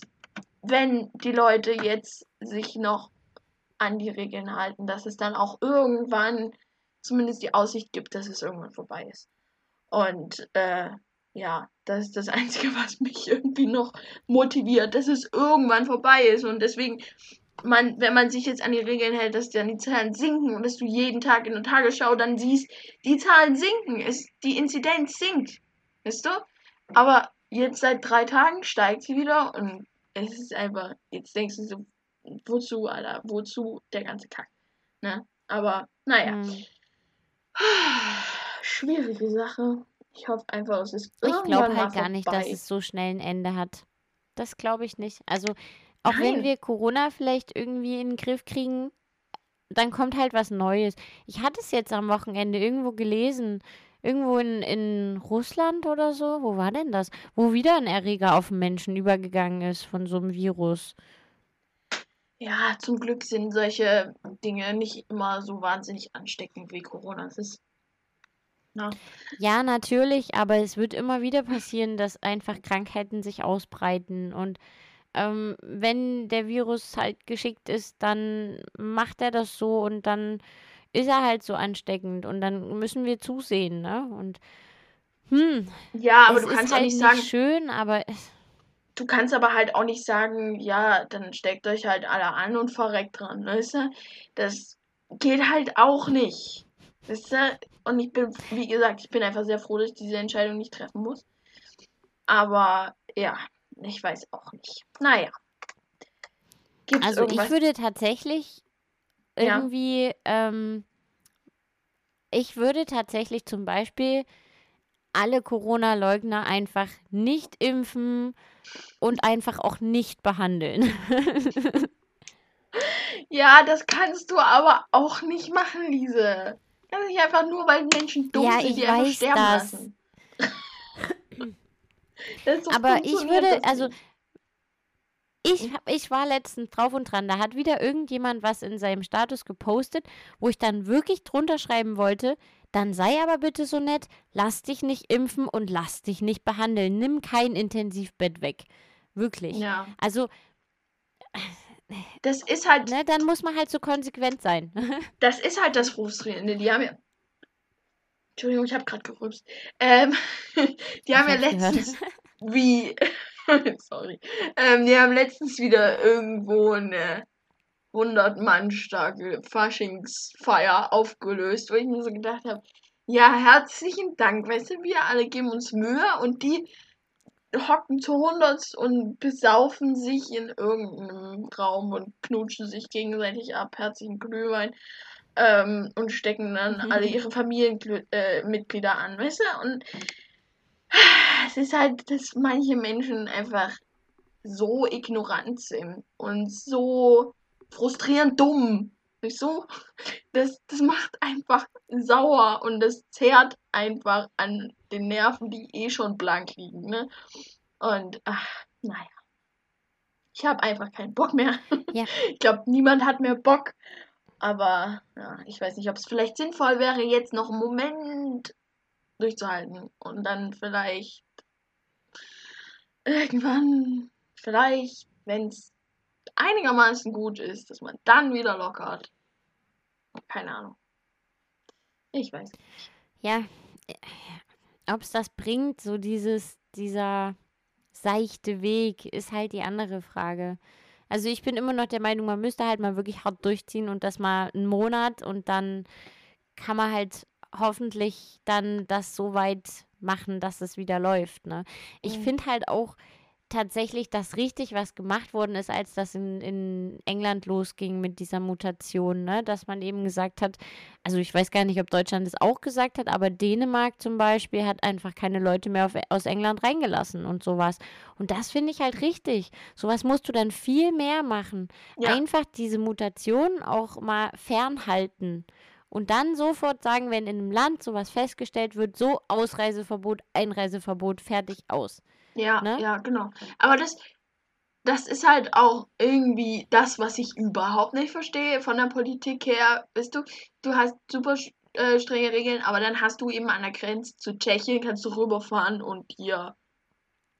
wenn die Leute jetzt sich noch an die Regeln halten, dass es dann auch irgendwann zumindest die Aussicht gibt, dass es irgendwann vorbei ist. Und äh, ja, das ist das Einzige, was mich irgendwie noch motiviert, dass es irgendwann vorbei ist. Und deswegen man, wenn man sich jetzt an die Regeln hält, dass dann die Zahlen sinken und dass du jeden Tag in der Tagesschau dann siehst, die Zahlen sinken, ist, die Inzidenz sinkt. Weißt du? Aber jetzt seit drei Tagen steigt sie wieder und es ist einfach, jetzt denkst du so, wozu, Alter, wozu der ganze Kack. Ne? Aber, naja. Mhm. Schwierige Sache. Ich hoffe einfach, es ist Ich glaube halt gar nicht, dass es so schnell ein Ende hat. Das glaube ich nicht. Also, auch Nein. wenn wir Corona vielleicht irgendwie in den Griff kriegen, dann kommt halt was Neues. Ich hatte es jetzt am Wochenende irgendwo gelesen, irgendwo in, in Russland oder so. Wo war denn das? Wo wieder ein Erreger auf den Menschen übergegangen ist von so einem Virus. Ja, zum Glück sind solche Dinge nicht immer so wahnsinnig ansteckend wie Corona. Das ist. Na. Ja, natürlich, aber es wird immer wieder passieren, dass einfach Krankheiten sich ausbreiten und ähm, wenn der Virus halt geschickt ist, dann macht er das so und dann ist er halt so ansteckend und dann müssen wir zusehen, ne? Und hm, ja, aber du kannst halt auch nicht sagen, schön, aber du kannst aber halt auch nicht sagen, ja, dann steckt euch halt alle an und verreckt dran, weißt du? Das geht halt auch nicht. Weißt du? Und ich bin, wie gesagt, ich bin einfach sehr froh, dass ich diese Entscheidung nicht treffen muss. Aber ja, ich weiß auch nicht. Naja. Gibt's also irgendwas? ich würde tatsächlich irgendwie, ja. ähm, ich würde tatsächlich zum Beispiel alle Corona-Leugner einfach nicht impfen und einfach auch nicht behandeln. ja, das kannst du aber auch nicht machen, Lise. Kannst nicht einfach nur, weil Menschen dumm ja, sind, die einfach sterben das. lassen. Aber ich würde, also ich, hab, ich war letztens drauf und dran, da hat wieder irgendjemand was in seinem Status gepostet, wo ich dann wirklich drunter schreiben wollte, dann sei aber bitte so nett, lass dich nicht impfen und lass dich nicht behandeln. Nimm kein Intensivbett weg. Wirklich. Ja. Also. Das ist halt. Ne, dann muss man halt so konsequent sein. das ist halt das Frustrierende. Die haben ja. Entschuldigung, ich habe gerade gerübst. Ähm, die haben ja letztens. Wie. Sorry. Ähm, die haben letztens wieder irgendwo eine 100 Mann starke Faschingsfeier aufgelöst, wo ich mir so gedacht habe, ja, herzlichen Dank, weißt du, wir alle geben uns Mühe und die hocken zu 100 und besaufen sich in irgendeinem Raum und knutschen sich gegenseitig ab, herzlichen Glühwein ähm, und stecken dann mhm. alle ihre Familienmitglieder äh, an, weißt du, und es ist halt, dass manche Menschen einfach so ignorant sind und so frustrierend dumm. Nicht so? Das, das macht einfach sauer und das zehrt einfach an den Nerven, die eh schon blank liegen. Ne? Und ach, naja. Ich habe einfach keinen Bock mehr. Ja. Ich glaube, niemand hat mehr Bock. Aber ja, ich weiß nicht, ob es vielleicht sinnvoll wäre, jetzt noch einen Moment durchzuhalten und dann vielleicht irgendwann, vielleicht, wenn es einigermaßen gut ist, dass man dann wieder lockert. Keine Ahnung. Ich weiß. Ja, ob es das bringt, so dieses, dieser seichte Weg, ist halt die andere Frage. Also ich bin immer noch der Meinung, man müsste halt mal wirklich hart durchziehen und das mal einen Monat und dann kann man halt hoffentlich dann das so weit machen, dass es wieder läuft. Ne? Ich Mhm. finde halt auch tatsächlich, dass richtig was gemacht worden ist, als das in, in England losging mit dieser Mutation, ne? dass man eben gesagt hat, also ich weiß gar nicht, ob Deutschland es auch gesagt hat, aber Dänemark zum Beispiel hat einfach keine Leute mehr auf, aus England reingelassen und sowas. Und das finde ich halt richtig. Sowas musst du dann viel mehr machen. Ja. Einfach diese Mutation auch mal fernhalten. Und dann sofort sagen, wenn in einem Land sowas festgestellt wird, so Ausreiseverbot, Einreiseverbot, fertig aus. Ja, Ne? ja, genau. Aber das, das ist halt auch irgendwie das, was ich überhaupt nicht verstehe von der Politik her. Weißt du, du hast super äh, strenge Regeln, aber dann hast du eben an der Grenze zu Tschechien, kannst du rüberfahren und dir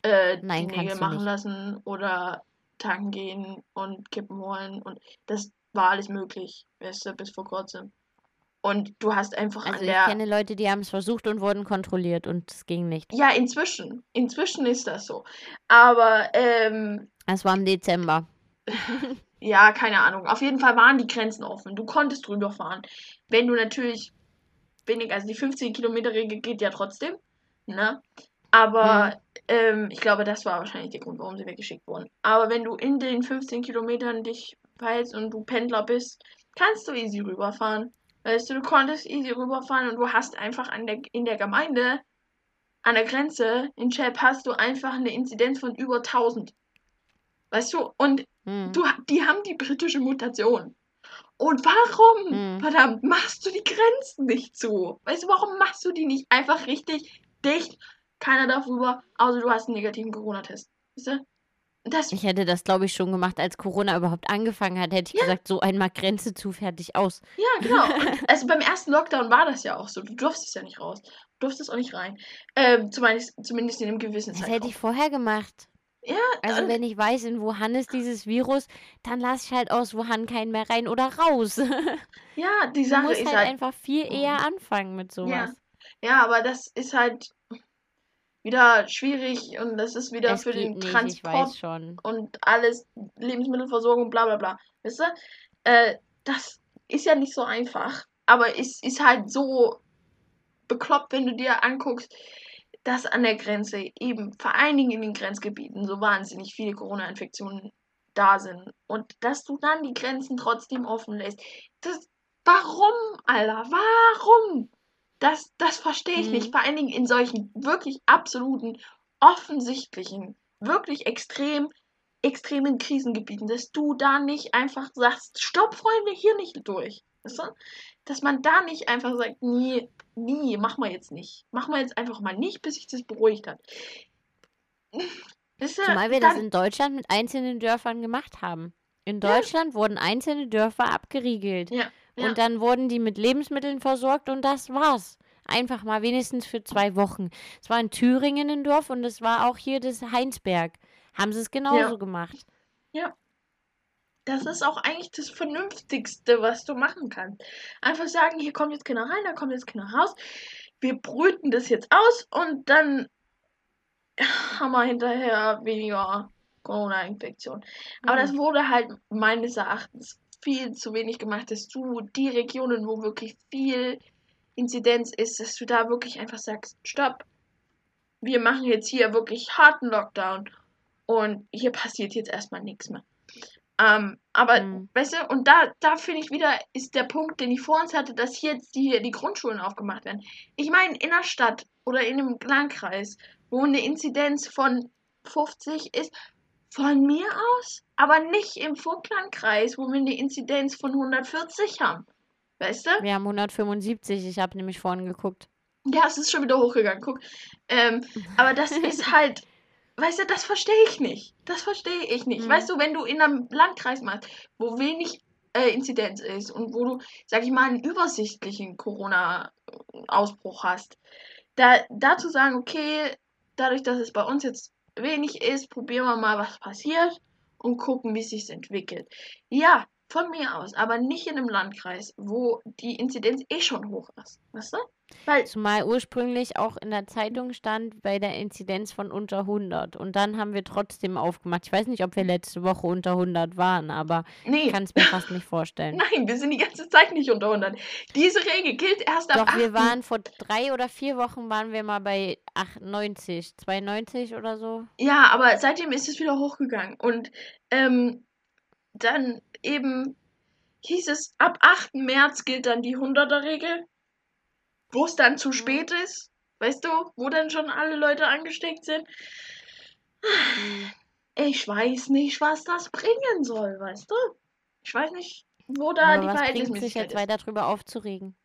äh, Nein, die Nägel machen lassen oder tanken gehen und Kippen holen. Und das war alles möglich, weißt du, bis vor kurzem. Und du hast einfach Also ich kenne Leute, die haben es versucht und wurden kontrolliert und es ging nicht. Ja, inzwischen. Inzwischen ist das so. Aber ähm, Es war im Dezember. Ja, keine Ahnung. Auf jeden Fall waren die Grenzen offen. Du konntest drüber fahren. Wenn du natürlich weniger, also die 15 Kilometer Regel geht ja trotzdem, ne? Aber ähm, ich glaube, das war wahrscheinlich der Grund, warum sie weggeschickt wurden. Aber wenn du in den 15 Kilometern dich verhältst und du Pendler bist, kannst du easy rüberfahren. Weißt du, du konntest easy rüberfahren und du hast einfach an der, in der Gemeinde, an der Grenze, in Chap hast du einfach eine Inzidenz von über 1000. Weißt du, und Hm. Du, die haben die britische Mutation. Und warum, Hm. verdammt, machst du die Grenzen nicht zu? Weißt du, warum machst du die nicht einfach richtig dicht? Keiner darf rüber, außer du hast einen negativen Corona-Test. Weißt du? Das, Ich hätte das, glaube ich, schon gemacht, als Corona überhaupt angefangen hat. Hätte ich Ja. gesagt, so einmal Grenze zu, fertig aus. ja, genau. Und also beim ersten Lockdown war das ja auch so. Du durftest ja nicht raus. Du durftest auch nicht rein. Ähm, zumindest, zumindest in einem gewissen Das Zeitraum. hätte ich vorher gemacht. Ja, Also wenn ich weiß, in Wuhan ist dieses Virus, dann lasse ich halt aus Wuhan keinen mehr rein oder raus. Du ja, die Sache musst ist halt halt einfach viel Mhm. eher anfangen mit sowas. Ja, aber das ist halt wieder schwierig und das ist wieder Es für den nicht, ich Transport und alles, Lebensmittelversorgung, bla bla bla. Weißt du? Äh, das ist ja nicht so einfach. Aber es ist halt so bekloppt, wenn du dir anguckst, dass an der Grenze eben, vor allen Dingen in den Grenzgebieten, so wahnsinnig viele Corona-Infektionen da sind. Und dass du dann die Grenzen trotzdem offen lässt. Das, warum, Alter? Warum? Das, das verstehe ich Mhm. nicht. Vor allen Dingen in solchen wirklich absoluten, offensichtlichen, wirklich extrem, extremen Krisengebieten, dass du da nicht einfach sagst, stopp, Freunde, hier nicht durch. Weißt du? Dass man da nicht einfach sagt, nee, nee, mach mal jetzt nicht. Mach mal jetzt einfach mal nicht, bis sich das beruhigt hat. Weißt du, Zumal wir das dann- in Deutschland mit einzelnen Dörfern gemacht haben. In Ja. Deutschland wurden einzelne Dörfer abgeriegelt. Ja, ja. Und dann wurden die mit Lebensmitteln versorgt und das war's. Einfach mal wenigstens für zwei Wochen. Es war in Thüringen ein Dorf und es war auch hier das Heinsberg. Haben sie es genauso Ja. gemacht. Das ist auch eigentlich das Vernünftigste, was du machen kannst. Einfach sagen, hier kommt jetzt keiner rein, da kommt jetzt keiner raus. Wir brüten das jetzt aus und dann haben wir hinterher weniger Corona-Infektion. Aber Mhm. das wurde halt meines Erachtens viel zu wenig gemacht, dass du die Regionen, wo wirklich viel Inzidenz ist, dass du da wirklich einfach sagst, stopp, wir machen jetzt hier wirklich harten Lockdown und hier passiert jetzt erstmal nichts mehr. Ähm, aber, Mhm. weißt du, und da, da finde ich wieder, ist der Punkt, den ich vor uns hatte, dass hier jetzt die, die Grundschulen aufgemacht werden. Ich meine, in der Stadt oder in einem Landkreis, wo eine Inzidenz von 50 ist, Von mir aus, aber nicht im Vogtlandkreis, wo wir eine Inzidenz von 140 haben. Weißt du? Wir haben 175, ich habe nämlich vorhin geguckt. Ja, es ist schon wieder hochgegangen, guck. Ähm, aber das ist halt, weißt du, das verstehe ich nicht. Das verstehe ich nicht. Mhm. Weißt du, wenn du in einem Landkreis machst, wo wenig äh, Inzidenz ist und wo du, sag ich mal, einen übersichtlichen Corona-Ausbruch hast, da, dazu sagen, okay, dadurch, dass es bei uns jetzt wenig ist, probieren wir mal, was passiert und gucken, wie es sich entwickelt. Ja, von mir aus, aber nicht in einem Landkreis, wo die Inzidenz eh schon hoch ist. Weißt du? Weil, Zumal ursprünglich auch in der Zeitung stand bei der Inzidenz von unter 100. Und dann haben wir trotzdem aufgemacht. Ich weiß nicht, ob wir letzte Woche unter 100 waren, aber nee, ich kann es mir fast nicht vorstellen. nein, wir sind die ganze Zeit nicht unter 100. Diese Regel gilt erst ab Doch, wir 8. waren vor drei oder vier Wochen waren wir mal bei 98, 92 oder so. Ja, aber seitdem ist es wieder hochgegangen. Und ähm, dann eben hieß es, ab 8. März gilt dann die 100er-Regel, wo es dann zu spät ist. Weißt du, wo dann schon alle Leute angesteckt sind. Ich weiß nicht, was das bringen soll, weißt du? Ich weiß nicht, wo da Aber die was bringt sich Verhältnismäßigkeit jetzt ist. weiter drüber aufzuregen?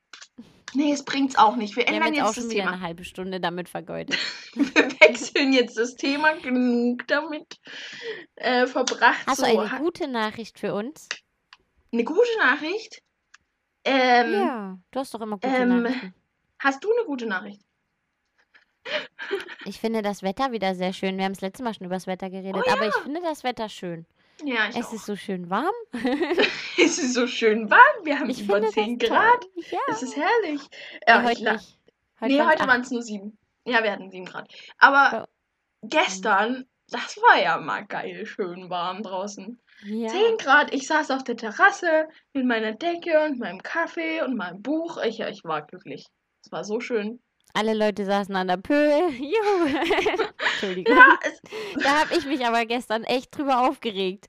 Nee, es bringt's auch nicht. Wir Wir haben ändern jetzt auch jetzt das Thema. eine halbe Stunde damit vergeudet. Wir wechseln jetzt das Thema. Genug damit äh, verbracht. Hast so, du eine ha- gute Nachricht für uns? eine gute Nachricht? Ähm, ja, du hast doch immer gute ähm, Nachrichten. Hast du eine gute Nachricht? Ich finde das Wetter wieder sehr schön. Wir haben das letzte Mal schon über das Wetter geredet, Oh aber ich finde das Wetter schön. Ja, ich Es auch. ist so schön warm. es ist so schön warm. Wir haben Ich über finde 10 das Grad. Ja. Es ist herrlich. Nee, Ja, ich heute nicht. Heute nee, heute waren es nur 7. Ja, wir hatten 7 Grad. Aber gestern, das war ja mal geil, schön warm draußen. Ja. 10 Grad, ich saß auf der Terrasse mit meiner Decke und meinem Kaffee und meinem Buch. Ich, ich war glücklich. Es war so schön. Alle Leute saßen an der Pöhl. Juhu. Entschuldigung. Ja, Da habe ich mich aber gestern echt drüber aufgeregt.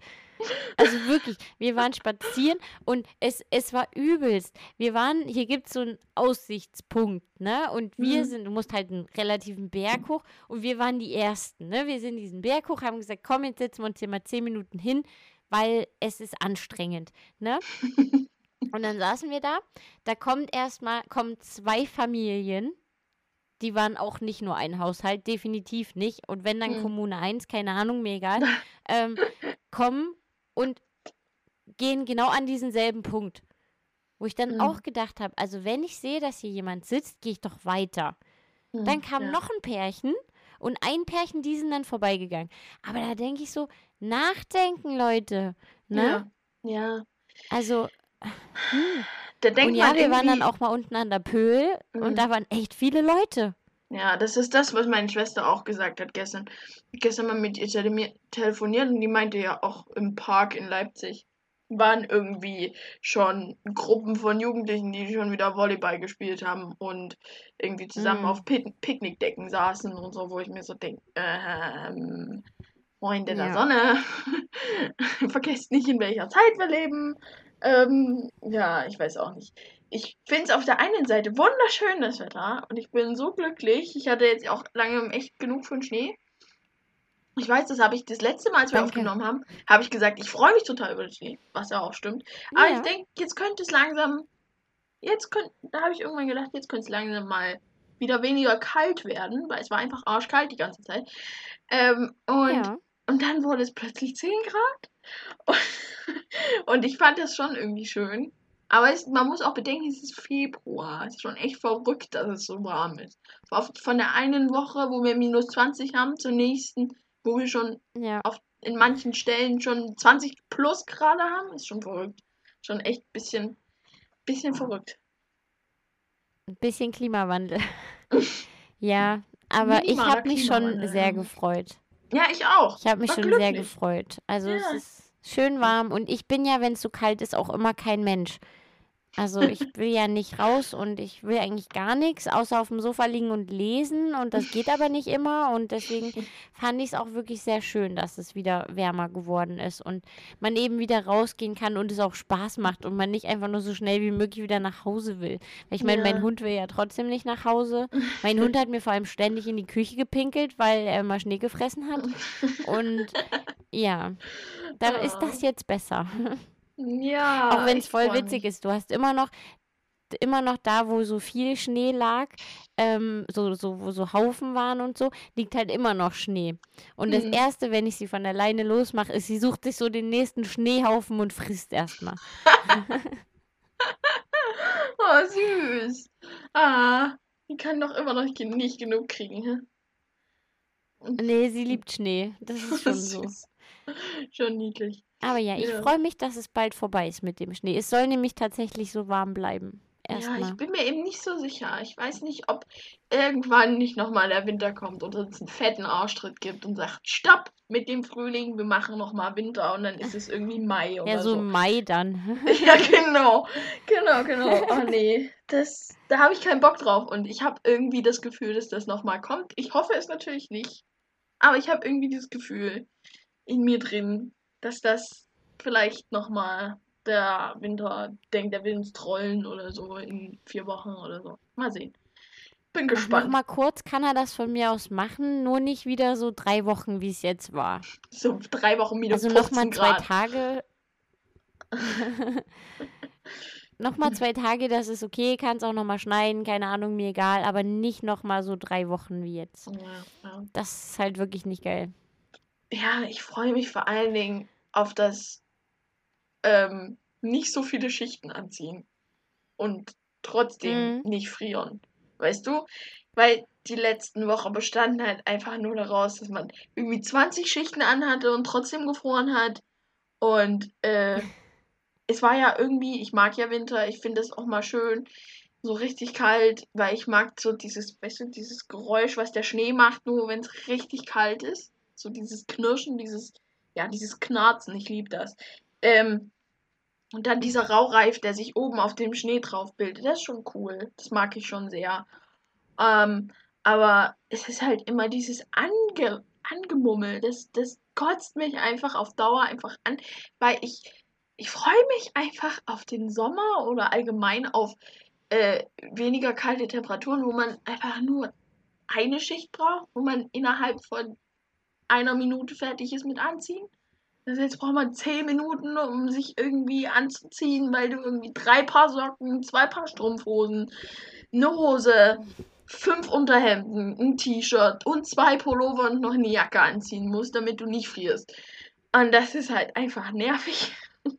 Also wirklich, wir waren spazieren und es, es war übelst. Wir waren, hier gibt es so einen Aussichtspunkt, ne? Und wir Mhm. sind, du musst halt einen relativen Berg hoch und wir waren die Ersten, ne? Wir sind diesen Berg hoch, haben gesagt, komm, jetzt setzen wir uns hier mal zehn Minuten hin, weil es ist anstrengend, ne? Und dann saßen wir da, da kommt erstmal, kommen zwei Familien, die waren auch nicht nur ein Haushalt, definitiv nicht. Und wenn dann Hm. Kommune 1, keine Ahnung, mir egal, ähm, kommen und gehen genau an diesen selben Punkt. Wo ich dann Hm. auch gedacht habe, also wenn ich sehe, dass hier jemand sitzt, gehe ich doch weiter. Dann kam ja. noch ein Pärchen und ein Pärchen, die sind dann vorbeigegangen. Aber da denke ich so, nachdenken, Leute. Ne? Ja. ja. Also, hm. Da denkt und ja, man wir waren dann auch mal unten an der Pöhl Mhm. und da waren echt viele Leute. Ja, das ist das, was meine Schwester auch gesagt hat gestern. Gestern mal mit ihr tele telefoniert und die meinte ja auch im Park in Leipzig waren irgendwie schon Gruppen von Jugendlichen, die schon wieder Volleyball gespielt haben und irgendwie zusammen Mhm. auf Pick Picknickdecken saßen und so, wo ich mir so denke, ähm, Freunde der Ja. Sonne, vergesst nicht, in welcher Zeit wir leben. Ähm, ja, ich weiß auch nicht. Ich finde es auf der einen Seite wunderschön, das Wetter. Und ich bin so glücklich. Ich hatte jetzt auch lange echt genug von Schnee. Ich weiß, das habe ich das letzte Mal, als wir Danke. aufgenommen haben, habe ich gesagt, ich freue mich total über den Schnee, was ja auch stimmt. Aber Ja. ich denke, jetzt könnte es langsam, jetzt könnte, da habe ich irgendwann gedacht, jetzt könnte es langsam mal wieder weniger kalt werden, weil es war einfach arschkalt die ganze Zeit. Ähm, und, Ja. Und dann wurde es plötzlich 10 Grad. Und, und ich fand das schon irgendwie schön. Aber es, man muss auch bedenken, es ist Februar. Es ist schon echt verrückt, dass es so warm ist. Von der einen Woche, wo wir minus 20 haben, zur nächsten, wo wir schon Ja. in manchen Stellen schon 20 plus Grad haben, ist schon verrückt. Schon echt bisschen, bisschen verrückt. Ein bisschen Klimawandel. ja, aber ich habe mich schon sehr gefreut. Ja, ich auch. Ich habe mich War schon sehr glücklich. gefreut. Also Ja. es ist schön warm und ich bin ja, wenn es so kalt ist, auch immer kein Mensch. Also ich will ja nicht raus und ich will eigentlich gar nichts, außer auf dem Sofa liegen und lesen. Und das geht aber nicht immer. Und deswegen fand ich es auch wirklich sehr schön, dass es wieder wärmer geworden ist und man eben wieder rausgehen kann und es auch Spaß macht und man nicht einfach nur so schnell wie möglich wieder nach Hause will. Weil ich meine, Ja. mein Hund will ja trotzdem nicht nach Hause. Mein Hund hat mir vor allem ständig in die Küche gepinkelt, weil er immer Schnee gefressen hat. Und ja, da ist das jetzt besser. Ja. Auch wenn es voll witzig mich. ist. Du hast immer noch, immer noch da, wo so viel Schnee lag, ähm, so, so, wo so Haufen waren und so, liegt halt immer noch Schnee. Und das Mhm. Erste, wenn ich sie von alleine losmache, ist, sie sucht sich so den nächsten Schneehaufen und frisst erstmal. Oh, süß. Ah, die kann doch immer noch nicht genug kriegen. hä? Nee, sie liebt Schnee. Das ist schon so. Süß. Schon niedlich. Aber ja, ich Ja. freue mich, dass es bald vorbei ist mit dem Schnee. Es soll nämlich tatsächlich so warm bleiben. Ja, Erstmal. ich bin mir eben nicht so sicher. Ich weiß nicht, ob irgendwann nicht nochmal der Winter kommt und es einen fetten Arschtritt gibt und sagt, stopp mit dem Frühling, wir machen nochmal Winter und dann ist es irgendwie Mai oder ja, so so. im Mai dann. Ja, genau. Genau, genau. Oh nee, das, da habe ich keinen Bock drauf und ich habe irgendwie das Gefühl, dass das nochmal kommt. Ich hoffe es natürlich nicht, aber ich habe irgendwie dieses Gefühl in mir drin, dass das vielleicht nochmal der Winter denkt, der will uns trollen oder so in vier Wochen oder so. Mal sehen. Bin gespannt. mal kurz, kann er das von mir aus machen, nur nicht wieder so drei Wochen, wie es jetzt war. So drei Wochen minus Also 15 nochmal zwei. Tage. nochmal zwei Tage, das ist okay, kann es auch nochmal schneien, keine Ahnung, mir egal, aber nicht nochmal so drei Wochen wie jetzt. Ja, ja. Das ist halt wirklich nicht geil. Ja, ich freue mich vor allen Dingen auf das ähm, nicht so viele Schichten anziehen und trotzdem Mhm. nicht frieren. Weißt du? Weil die letzten Wochen bestanden halt einfach nur daraus, dass man irgendwie 20 Schichten anhatte und trotzdem gefroren hat. Und äh, es war ja irgendwie, ich mag ja Winter, ich finde es auch mal schön, so richtig kalt, weil ich mag so dieses, weißt du, dieses Geräusch, was der Schnee macht, nur wenn es richtig kalt ist. So dieses Knirschen, dieses, ja, dieses Knarzen, ich liebe das. Ähm, und dann dieser Raureif, der sich oben auf dem Schnee drauf bildet, das ist schon cool. Das mag ich schon sehr. Ähm, aber es ist halt immer dieses Ange Angemummel. Das, das kotzt mich einfach auf Dauer einfach an, weil ich, ich freue mich einfach auf den Sommer oder allgemein auf äh, weniger kalte Temperaturen, wo man einfach nur eine Schicht braucht, wo man innerhalb von einer Minute fertig ist mit Anziehen. Also jetzt braucht man zehn Minuten, um sich irgendwie anzuziehen, weil du irgendwie drei Paar Socken, zwei Paar Strumpfhosen, eine Hose, fünf Unterhemden, ein T-Shirt und zwei Pullover und noch eine Jacke anziehen musst, damit du nicht frierst. Und das ist halt einfach nervig.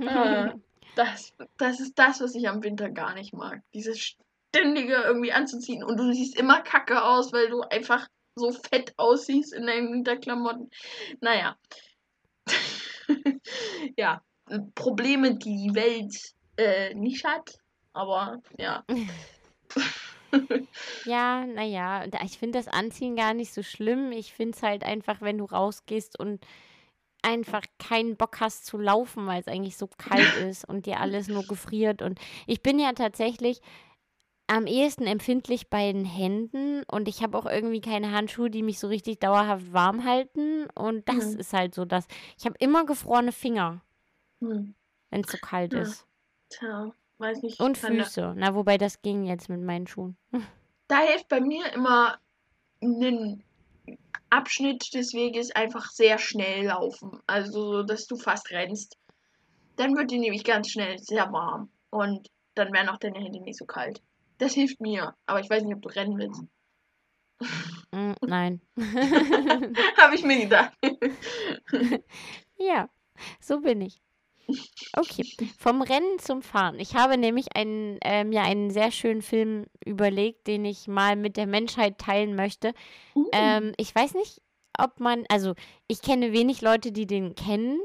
Äh, das, das ist das, was ich am Winter gar nicht mag. Dieses ständige irgendwie anzuziehen und du siehst immer kacke aus, weil du einfach so fett aussiehst in deinen Winterklamotten. Naja. ja, Probleme, die die Welt äh, nicht hat. Aber ja. Ja, naja, ich finde das Anziehen gar nicht so schlimm. Ich finde es halt einfach, wenn du rausgehst und einfach keinen Bock hast zu laufen, weil es eigentlich so kalt ist und dir alles nur gefriert. Und ich bin ja tatsächlich am ehesten empfindlich bei den Händen und ich habe auch irgendwie keine Handschuhe, die mich so richtig dauerhaft warm halten. Und das Mhm. ist halt so das. Ich habe immer gefrorene Finger, Hm, wenn es so kalt Ja. ist. tja, weiß nicht. Und kann da- Füße. Na, wobei das ging jetzt mit meinen Schuhen. Da hilft bei mir immer ein Abschnitt des Weges einfach sehr schnell laufen. Also, so, dass du fast rennst. Dann wird dir nämlich ganz schnell sehr warm. Und dann werden auch deine Hände nicht so kalt. Das hilft mir. Aber ich weiß nicht, ob du rennen willst. Mm, nein. Habe ich mir gedacht. Ja, so bin ich. Okay, vom Rennen zum Fahren. Ich habe nämlich einen, äh, mir einen sehr schönen Film überlegt, den ich mal mit der Menschheit teilen möchte. Uh, Ähm, ich weiß nicht, ob man, also ich kenne wenig Leute, die den kennen.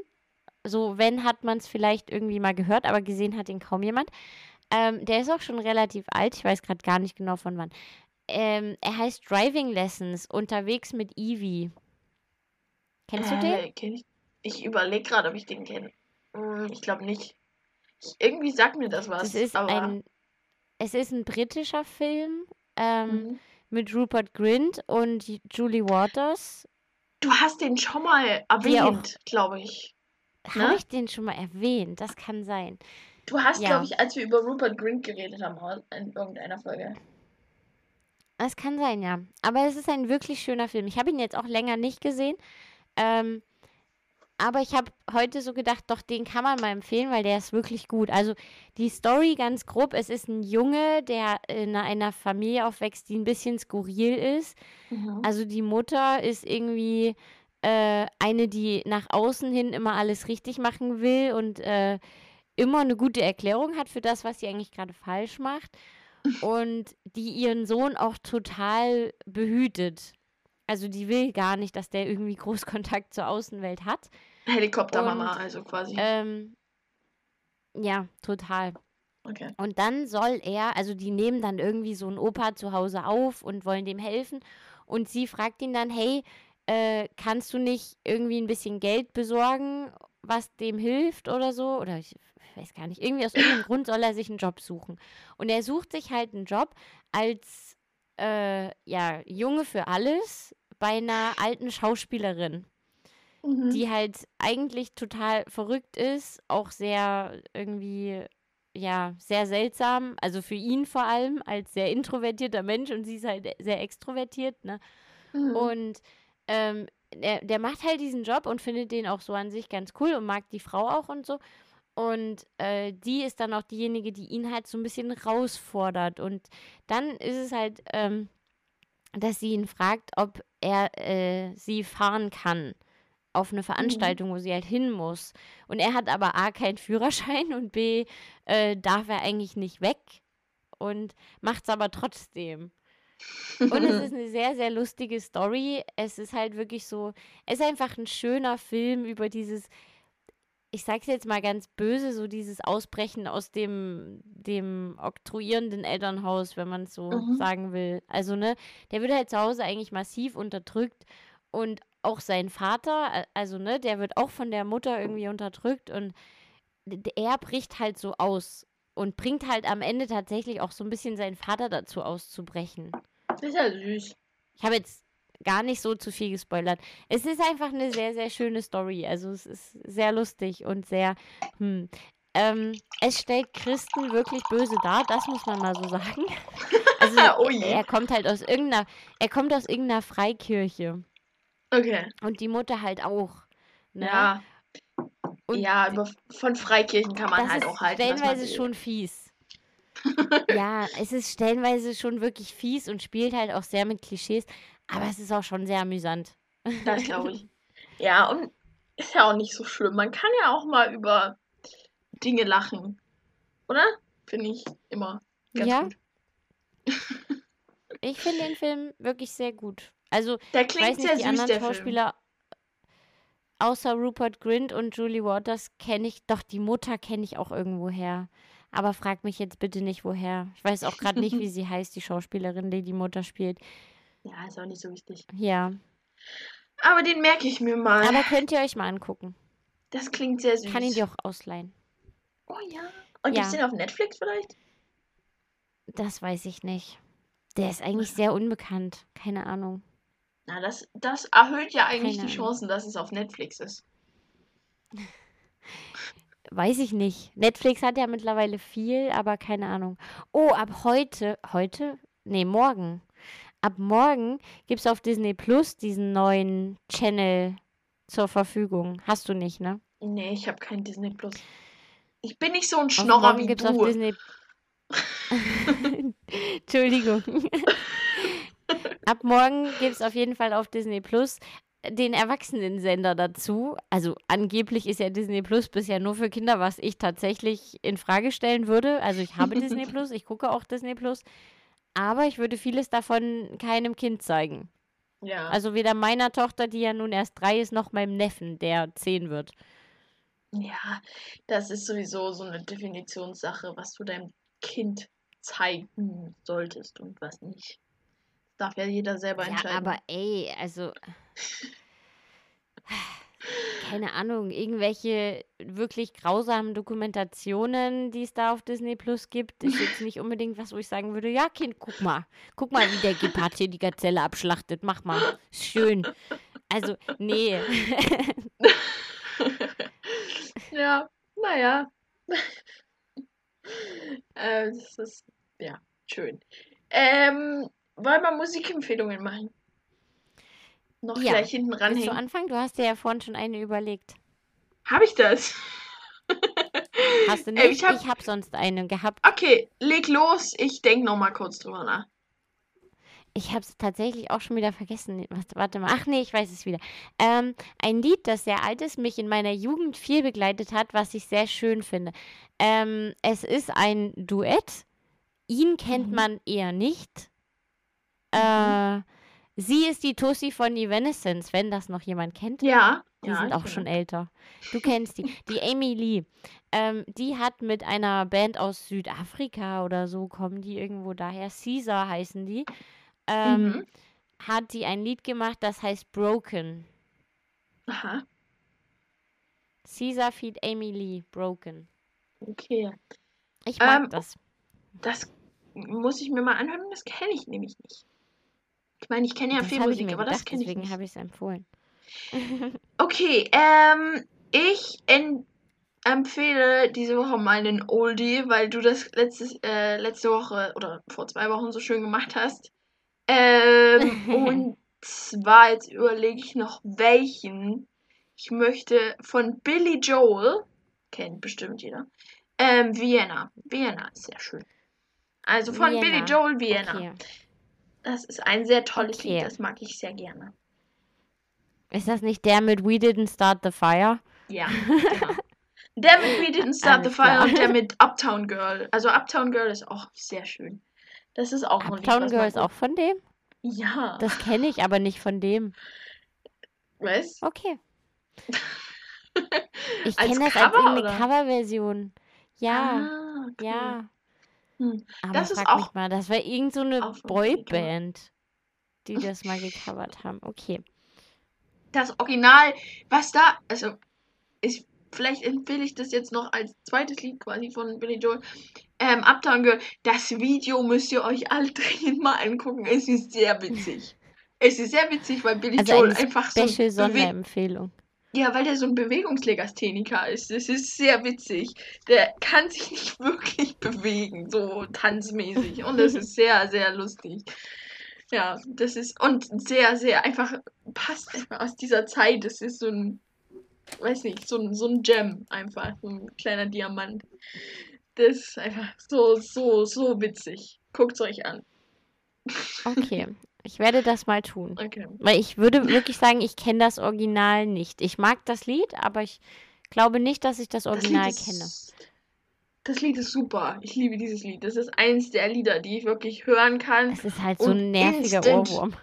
So, wenn, hat man es vielleicht irgendwie mal gehört, aber gesehen hat ihn kaum jemand. Ähm, der ist auch schon relativ alt, ich weiß gerade gar nicht genau von wann. Ähm, er heißt Driving Lessons, unterwegs mit Evie. Kennst du den? äh, kenn ich ich überlege gerade, ob ich den kenne. Hm, ich glaube nicht. Irgendwie sagt mir das was. Das ist aber, ein, es ist ein britischer Film ähm, Mhm. mit Rupert Grint und Julie Waters. Du hast den schon mal erwähnt, glaube ich. Habe Ne? ich den schon mal erwähnt? Das kann sein. Du hast, Ja. glaube ich, als wir über Rupert Grint geredet haben, in irgendeiner Folge. Das kann sein, ja. Aber es ist ein wirklich schöner Film. Ich habe ihn jetzt auch länger nicht gesehen. Ähm, aber ich habe heute so gedacht, doch, den kann man mal empfehlen, weil der ist wirklich gut. Also die Story ganz grob, es ist ein Junge, der in einer Familie aufwächst, die ein bisschen skurril ist. Mhm. Also die Mutter ist irgendwie äh, eine, die nach außen hin immer alles richtig machen will und äh, immer eine gute Erklärung hat für das, was sie eigentlich gerade falsch macht. Und die ihren Sohn auch total behütet. Also die will gar nicht, dass der irgendwie Großkontakt zur Außenwelt hat. Helikoptermama, und, also quasi. Ähm, ja, total. okay. Und dann soll er, also die nehmen dann irgendwie so einen Opa zu Hause auf und wollen dem helfen. Und sie fragt ihn dann, hey, äh, kannst du nicht irgendwie ein bisschen Geld besorgen, was dem hilft oder so? Oder ich weiß gar nicht. Irgendwie aus irgendeinem Grund soll er sich einen Job suchen. Und er sucht sich halt einen Job als äh, ja, Junge für alles bei einer alten Schauspielerin Mhm. die halt eigentlich total verrückt ist, auch sehr irgendwie, ja, sehr seltsam, also für ihn vor allem als sehr introvertierter Mensch und sie ist halt sehr extrovertiert, ne? Mhm. Und ähm, der, der macht halt diesen Job und findet den auch so an sich ganz cool und mag die Frau auch und so. Und äh, die ist dann auch diejenige, die ihn halt so ein bisschen herausfordert. Und dann ist es halt, ähm, dass sie ihn fragt, ob er äh, sie fahren kann auf eine Veranstaltung, wo sie halt hin muss. Und er hat aber A, keinen Führerschein und B, äh, darf er eigentlich nicht weg und macht es aber trotzdem. Und es ist eine sehr, sehr lustige Story. Es ist halt wirklich so, es ist einfach ein schöner Film über dieses, ich sag's jetzt mal ganz böse, so dieses Ausbrechen aus dem, dem oktroyierenden Elternhaus, wenn man es so Mhm. sagen will. Also, ne, der wird halt zu Hause eigentlich massiv unterdrückt und auch sein Vater, also, ne, der wird auch von der Mutter irgendwie unterdrückt und er bricht halt so aus und bringt halt am Ende tatsächlich auch so ein bisschen seinen Vater dazu auszubrechen. Das ist ja süß. Ich habe jetzt gar nicht so zu viel gespoilert. Es ist einfach eine sehr, sehr schöne Story. Also es ist sehr lustig und sehr, hm. Ähm, es stellt Christen wirklich böse dar, das muss man mal so sagen. Also Oh je. er kommt halt aus irgendeiner, er kommt aus irgendeiner Freikirche Okay. und die Mutter halt auch. Ne? Ja. Und ja, über, von Freikirchen kann man halt auch halten. stellenweise schon fies. ja, es ist stellenweise schon wirklich fies und spielt halt auch sehr mit Klischees, aber es ist auch schon sehr amüsant. Das glaube ich. Ja, und ist ja auch nicht so schlimm. Man kann ja auch mal über Dinge lachen. Oder? Finde ich immer ganz Ja. gut. Ich finde den Film wirklich sehr gut. Also, Der ich weiß klingt sehr nicht, die süß, anderen der Film. Außer Rupert Grint und Julie Waters kenne ich, doch die Mutter kenne ich auch irgendwo her. Aber frag mich jetzt bitte nicht, woher. Ich weiß auch gerade nicht, wie sie heißt, die Schauspielerin, die die Mutter spielt. Ja, ist auch nicht so wichtig. Ja, Aber den merke ich mir mal. aber könnt ihr euch mal angucken. das klingt sehr süß. Kann ihn dir auch ausleihen. Oh ja. Und Ja. gibt's den auf Netflix vielleicht? Das weiß ich nicht. Der ist eigentlich sehr unbekannt. Keine Ahnung. Na, das, das erhöht ja eigentlich Keine die. Chancen, dass es auf Netflix ist. Weiß ich nicht. Netflix hat ja mittlerweile viel, aber keine Ahnung. Oh, ab heute, heute? Nee, morgen. Ab morgen gibt es auf Disney Plus diesen neuen Channel zur Verfügung. Hast du nicht, ne? Nee, ich habe kein Disney Plus. Ich bin nicht so ein Auf Schnorrer wie gibt's auf du. Disney. Entschuldigung. Ab morgen gibt es auf jeden Fall auf Disney Plus den Erwachsenensender dazu. Also angeblich ist ja Disney Plus bisher nur für Kinder, was ich tatsächlich in Frage stellen würde. Also ich habe Disney Plus, ich gucke auch Disney Plus, aber ich würde vieles davon keinem Kind zeigen. Ja. Also weder meiner Tochter, die ja nun erst drei ist, noch meinem Neffen, der zehn wird. Ja, das ist sowieso so eine Definitionssache, was du deinem Kind zeigen solltest und was nicht. Darf ja jeder selber Ja, entscheiden. aber ey, also keine Ahnung, irgendwelche wirklich grausamen Dokumentationen, die es da auf Disney Plus gibt, ist jetzt nicht unbedingt was, wo ich sagen würde, ja, Kind, guck mal. Guck mal, wie der Gepard hier die Gazelle abschlachtet. Mach mal. Ist schön. Also, nee. ja, naja. äh, das ist, ja, schön. Ähm, wollen wir Musikempfehlungen machen? Noch Ja. gleich hinten Willst du ranhängen. anfangen? Du hast dir ja vorhin schon eine überlegt. Habe ich das? Hast du nicht? ich hab- ich habe sonst eine gehabt. Okay, leg los. Ich denke noch mal kurz drüber nach. Ich habe es tatsächlich auch schon wieder vergessen. Warte mal. Ach nee, ich weiß es wieder. Ähm, ein Lied, das sehr alt ist, mich in meiner Jugend viel begleitet hat, was ich sehr schön finde. Ähm, es ist ein Duett. Ihn kennt Mhm. man eher nicht. Sie ist die Tussi von Evanescence, wenn das noch jemand kennt. Ja. Die ja, sind auch schon älter. Du kennst die. Die Amy Lee. Ähm, die hat mit einer Band aus Südafrika oder so, kommen die irgendwo daher. Caesar heißen die. Ähm, Mhm. Hat die ein Lied gemacht, das heißt Broken. Aha, Caesar feed Amy Lee. Broken. okay. Ich mag Ähm, das. Das muss ich mir mal anhören. Das kenne ich nämlich nicht. Ich meine, ich kenne ja das viel Musik, aber das gedacht, kenne ich deswegen habe ich es empfohlen. Okay, ähm, ich empfehle diese Woche mal einen Oldie, weil du das letztes, äh, letzte Woche oder vor zwei Wochen so schön gemacht hast. Ähm, und zwar, jetzt überlege ich noch welchen. Ich möchte von Billy Joel, kennt bestimmt jeder, ähm, Vienna. Vienna ist sehr schön. Also von Billy Vienna. Joel Vienna. Okay. Das ist ein sehr tolles Okay. Lied, das mag ich sehr gerne. Ist das nicht der mit We Didn't Start the Fire? Ja, genau. Der mit We Didn't Start the Alles Fire klar. und der mit Uptown Girl. Also Uptown Girl ist auch sehr schön. Das ist auch ein Lied, Uptown was Girl ist auch von dem? Ja. Das kenne ich, aber nicht von dem. weißt Okay. Ich kenne das als irgendeine? Coverversion. Ja, Ah, okay. ja. Hm. Aber Das ist frag auch- mich mal, das war irgend so eine auch. Boyband, die das mal gecovert haben. Okay. Das Original, was da, also ich, vielleicht empfehle ich das jetzt noch als zweites Lied quasi von Billy Joel. Ähm, Uptown Girl, das Video müsst ihr euch alle dringend mal angucken. Es ist sehr witzig. Es ist sehr witzig, weil Billy Also Joel eine einfach so Special Bewe- Sonderempfehlung. Ja, weil der so ein Bewegungslegastheniker ist. Das ist sehr witzig. Der kann sich nicht wirklich bewegen, so tanzmäßig. Und das ist sehr, sehr lustig. Ja, das ist. Und sehr, sehr einfach. Passt einfach aus dieser Zeit. Das ist so ein. Weiß nicht, so ein, so ein Gem einfach. So ein kleiner Diamant. Das ist einfach so, so, so witzig. Guckt's euch an. Okay. Ich werde das mal tun. Okay. Weil ich würde wirklich sagen, ich kenne das Original nicht. Ich mag das Lied, aber ich glaube nicht, dass ich das Das Original ist, kenne. Das Lied ist super. Ich liebe dieses Lied. Das ist eins der Lieder, die ich wirklich hören kann. Es ist halt so ein nerviger Ohrwurm.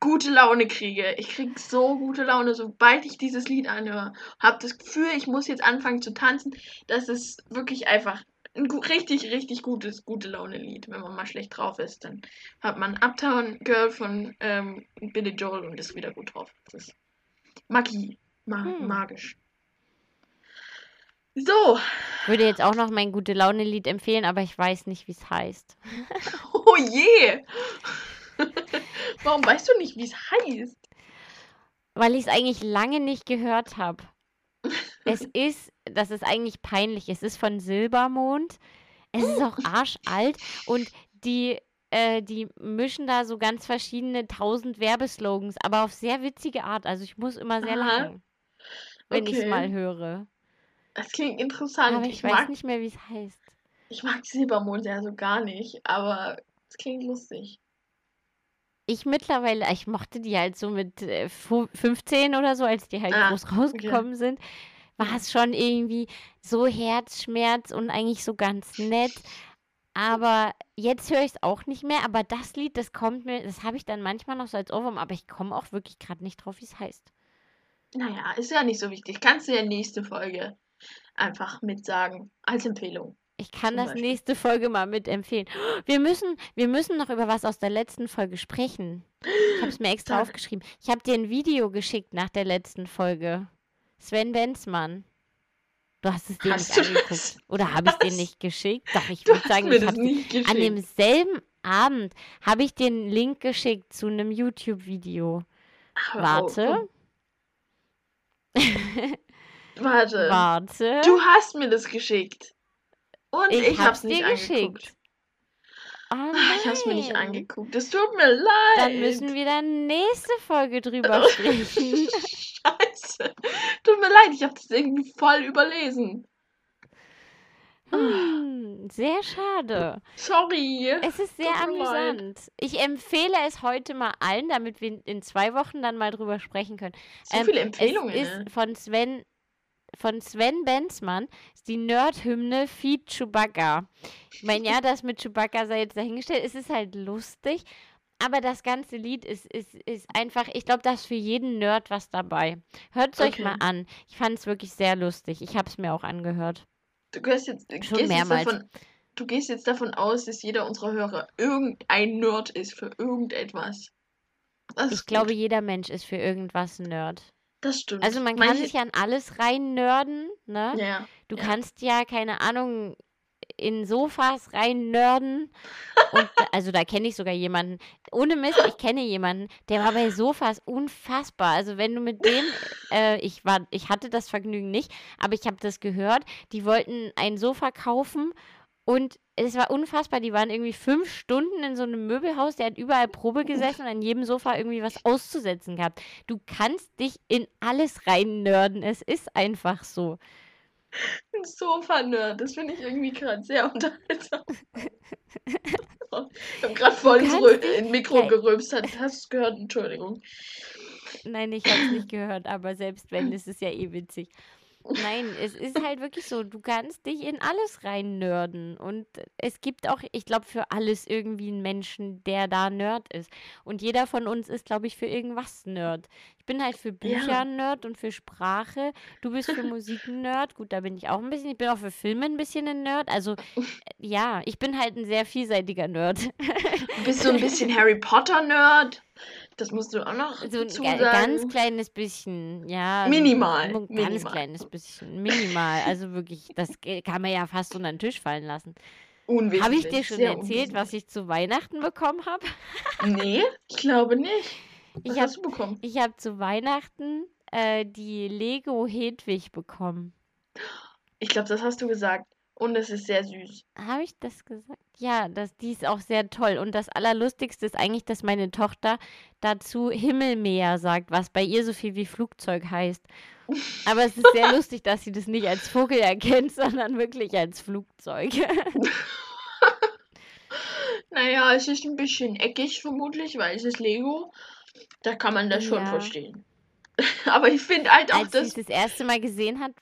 gute Laune kriege. Ich kriege so gute Laune, sobald ich dieses Lied anhöre. Hab das Gefühl, ich muss jetzt anfangen zu tanzen. Das ist wirklich einfach ein richtig, richtig gutes, gute Laune-Lied. Wenn man mal schlecht drauf ist, dann hat man Uptown Girl von ähm, Billy Joel und ist wieder gut drauf. Das ist Magie. Ma Hm. Magisch. So. Ich würde jetzt auch noch mein gute Laune-Lied empfehlen, aber ich weiß nicht, wie es heißt. Oh je. Warum weißt du nicht, wie es heißt? Weil ich es eigentlich lange nicht gehört habe. Es ist, das ist eigentlich peinlich. Es ist von Silbermond. Es ist auch arschalt und die, äh, die mischen da so ganz verschiedene tausend Werbeslogans, aber auf sehr witzige Art. Also ich muss immer sehr Aha. lachen, wenn ich es Okay. mal höre. Das klingt interessant. Aber ich, ich weiß mag, nicht mehr, wie es heißt. ich mag Silbermond ja so gar nicht, aber es klingt lustig. Ich mittlerweile, ich mochte die halt so mit äh, fu- 15 oder so, als die halt Ah, groß rausgekommen sind, war es schon irgendwie so Herzschmerz und eigentlich so ganz nett. Aber jetzt höre ich es auch nicht mehr. Aber das Lied, das kommt mir, das habe ich dann manchmal noch so als Ohrwurm, aber ich komme auch wirklich gerade nicht drauf, wie es heißt. Naja, ist ja nicht so wichtig. Kannst du ja nächste Folge einfach mitsagen. Als Empfehlung. Ich kann das Beispiel. nächste Folge mal mitempfehlen. Wir müssen, wir müssen noch über was aus der letzten Folge sprechen. Ich habe es mir extra aufgeschrieben. Ich habe dir ein Video geschickt nach der letzten Folge. Sven Benzmann. Du hast es dir Hast nicht angeguckt. das? Oder habe ich dir Was? nicht geschickt? Doch, ich würde sagen, mir ich habe geschickt. an demselben Abend habe ich dir einen Link geschickt zu einem YouTube-Video. Hör Warte. auf. Warte. Warte. Du hast mir das geschickt. Und ich, ich hab's hab's nicht dir angeguckt. Oh Ah, Ich hab's mir nicht angeguckt. Das tut mir leid. Dann müssen wir dann nächste Folge drüber sprechen. Scheiße. Tut mir leid, ich hab das irgendwie voll überlesen. Hm, sehr schade. Sorry. Es ist sehr mir leid. amüsant. Ich empfehle es heute mal allen, damit wir in zwei Wochen dann mal drüber sprechen können. So Ähm, viele Empfehlungen. Es ne? ist von Sven, von Sven Benzmann, ist die Nerd-Hymne Feed Chewbacca. Ich meine, ja, das mit Chewbacca sei jetzt dahingestellt. Es ist halt lustig, aber das ganze Lied ist, ist, ist einfach, ich glaube, da ist für jeden Nerd was dabei. Hört es euch Okay. mal an. Ich fand es wirklich sehr lustig. Ich habe es mir auch angehört. Du gehst jetzt, Schon gehst jetzt mehrmals. davon, du gehst jetzt davon aus, dass jeder unserer Hörer irgendein Nerd ist für irgendetwas. Ich glaube, jeder Mensch ist für irgendwas ein Nerd. Das stimmt. Also man kann Manche- sich an alles rein nerden, ne? Ja. Du ja. kannst ja, keine Ahnung, in Sofas rein nerden. Und da, also da kenne ich sogar jemanden. Ohne Mist, ich kenne jemanden, der war bei Sofas unfassbar. Also wenn du mit dem, äh, ich war, ich hatte das Vergnügen nicht, aber ich habe das gehört, die wollten ein Sofa kaufen und es war unfassbar. Die waren irgendwie fünf Stunden in so einem Möbelhaus, der hat überall Probe gesessen und an jedem Sofa irgendwie was auszusetzen gehabt. Du kannst dich in alles rein nerden. Es ist einfach so. Ein Sofa-Nerd, das finde ich irgendwie gerade sehr unterhaltsam. ich habe gerade voll ins, in Mikro Ja. gerülpst. Hast du es gehört? Entschuldigung. Nein, ich habe es nicht gehört, aber selbst wenn, ist es ja eh witzig. Nein, es ist halt wirklich so, du kannst dich in alles rein nerden. Und es gibt auch, ich glaube, für alles irgendwie einen Menschen, der da Nerd ist. Und jeder von uns ist, glaube ich, für irgendwas Nerd. Ich bin halt für Bücher Ja. Nerd und für Sprache. Du bist für Musik Nerd. Gut, da bin ich auch ein bisschen. Ich bin auch für Filme ein bisschen ein Nerd. Also, äh, ja, ich bin halt ein sehr vielseitiger Nerd. Du bist so ein bisschen Harry Potter-Nerd. Das musst du auch noch So ein dazu ga- sagen. ganz kleines bisschen, ja. Minimal, Ein ganz minimal. kleines bisschen. Minimal. Also wirklich, das kann man ja fast unter den Tisch fallen lassen. Unwesentlich. Habe ich dir schon sehr erzählt, was ich zu Weihnachten bekommen habe? Nee, ich glaube nicht. Was Ich habe hast du bekommen? ich hab zu Weihnachten äh, die Lego Hedwig bekommen. Ich glaube, das hast du gesagt. Und es ist sehr süß. Habe ich das gesagt? Ja, das, die ist auch sehr toll. Und das Allerlustigste ist eigentlich, dass meine Tochter dazu Himmelmäher sagt, was bei ihr so viel wie Flugzeug heißt. Aber es ist sehr lustig, dass sie das nicht als Vogel erkennt, sondern wirklich als Flugzeug. Naja, es ist ein bisschen eckig vermutlich, weil es ist Lego. Da kann man das schon Ja. verstehen. Aber ich finde halt auch Als sie es das, das erste Mal gesehen hat,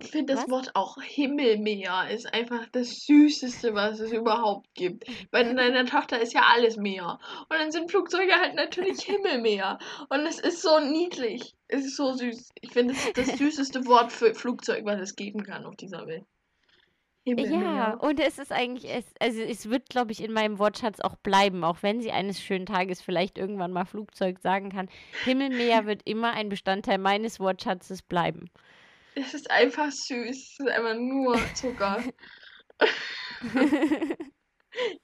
ich finde das? Wort auch Himmelmeer ist einfach das Süßeste, was es überhaupt gibt. Weil in deiner Tochter ist ja alles Meer. Und dann sind Flugzeuge halt natürlich Himmelmeer. Und es ist so niedlich. Es ist so süß. Ich finde, es ist das süßeste Wort für Flugzeug, was es geben kann auf dieser Welt. Ja, Himmelmeer. und es ist eigentlich, es, also es wird, glaube ich, in meinem Wortschatz auch bleiben, auch wenn sie eines schönen Tages vielleicht irgendwann mal Flugzeug sagen kann. Himmelmäher wird immer ein Bestandteil meines Wortschatzes bleiben. Es ist einfach süß. Es ist einfach nur Zucker.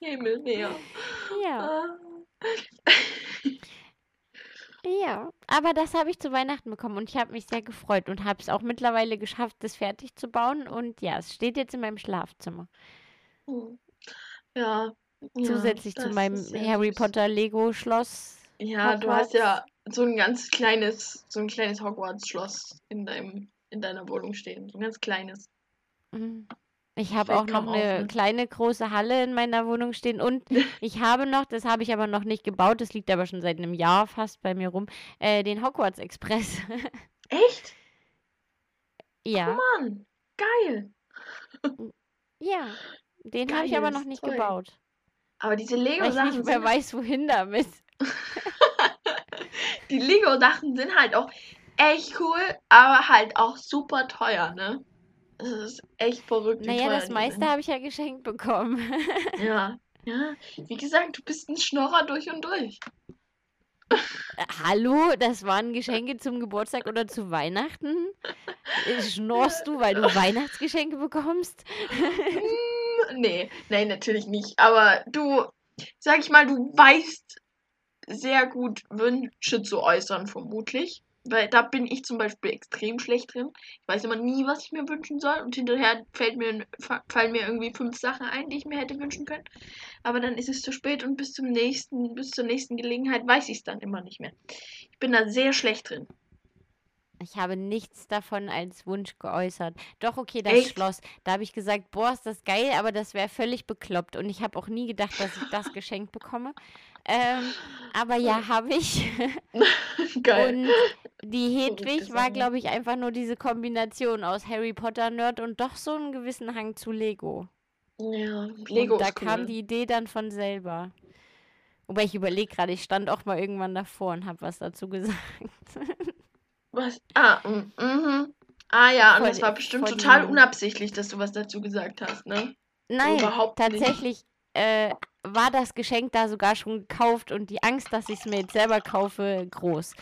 Himmelmeer. ja, Ah. ja. Aber das habe ich zu Weihnachten bekommen und ich habe mich sehr gefreut und habe es auch mittlerweile geschafft, das fertig zu bauen. Und ja, es steht jetzt in meinem Schlafzimmer. Hm. Ja. ja, Zusätzlich zu das meinem Harry. Potter Lego Schloss. Ja, du hast ja so ein ganz kleines, so ein kleines Hogwarts-Schloss in deinem, in deiner Wohnung stehen. So ein ganz kleines. Mhm. Ich habe auch noch auf, eine ne? kleine große Halle in meiner Wohnung stehen und ich habe noch, das habe ich aber noch nicht gebaut, das liegt aber schon seit einem Jahr fast bei mir rum, äh, den Hogwarts Express. Echt? ja, Mann, geil. ja, den habe ich aber noch nicht Zeug. gebaut, Aber diese weil ich Lego-Sachen nicht mehr weiß, wohin damit. die Lego-Sachen sind halt auch echt cool, aber halt auch super teuer, ne? Das ist echt verrückt. Naja, das meiste habe ich ja geschenkt bekommen. Ja, ja. Wie gesagt, du bist ein Schnorrer durch und durch. Äh, Hallo, das waren Geschenke zum Geburtstag oder zu Weihnachten? Äh, Schnorrst du, weil du Weihnachtsgeschenke bekommst? Hm, nee, nein, natürlich nicht. Aber du, sag ich mal, du weißt sehr gut Wünsche zu äußern, vermutlich. Weil da bin ich zum Beispiel extrem schlecht drin. Ich weiß immer nie, was ich mir wünschen soll. Und hinterher fällt mir, fallen mir irgendwie fünf Sachen ein, die ich mir hätte wünschen können. Aber dann ist es zu spät und bis zum nächsten, bis zur nächsten Gelegenheit weiß ich es dann immer nicht mehr. Ich bin da sehr schlecht drin. Ich habe nichts davon als Wunsch geäußert. Doch, okay, das Echt? Schloss. Da habe ich gesagt, boah, ist das geil, aber das wäre völlig bekloppt. Und ich habe auch nie gedacht, dass ich das geschenkt bekomme. Ähm, aber ja, habe ich. Geil. Und die Hedwig war, Sache. glaube ich, einfach nur diese Kombination aus Harry Potter-Nerd und doch so einen gewissen Hang zu Lego. ja, Lego und da kam cool. die Idee dann von selber. Wobei ich überlege gerade, ich stand auch mal irgendwann davor und habe was dazu gesagt. Was? Ah, mm, mhm. Ah ja, und Voll- das war bestimmt total unabsichtlich, dass du was dazu gesagt hast, ne? Nein, Überhaupt tatsächlich äh, war das Geschenk da sogar schon gekauft und die Angst, dass ich es mir jetzt selber kaufe, groß.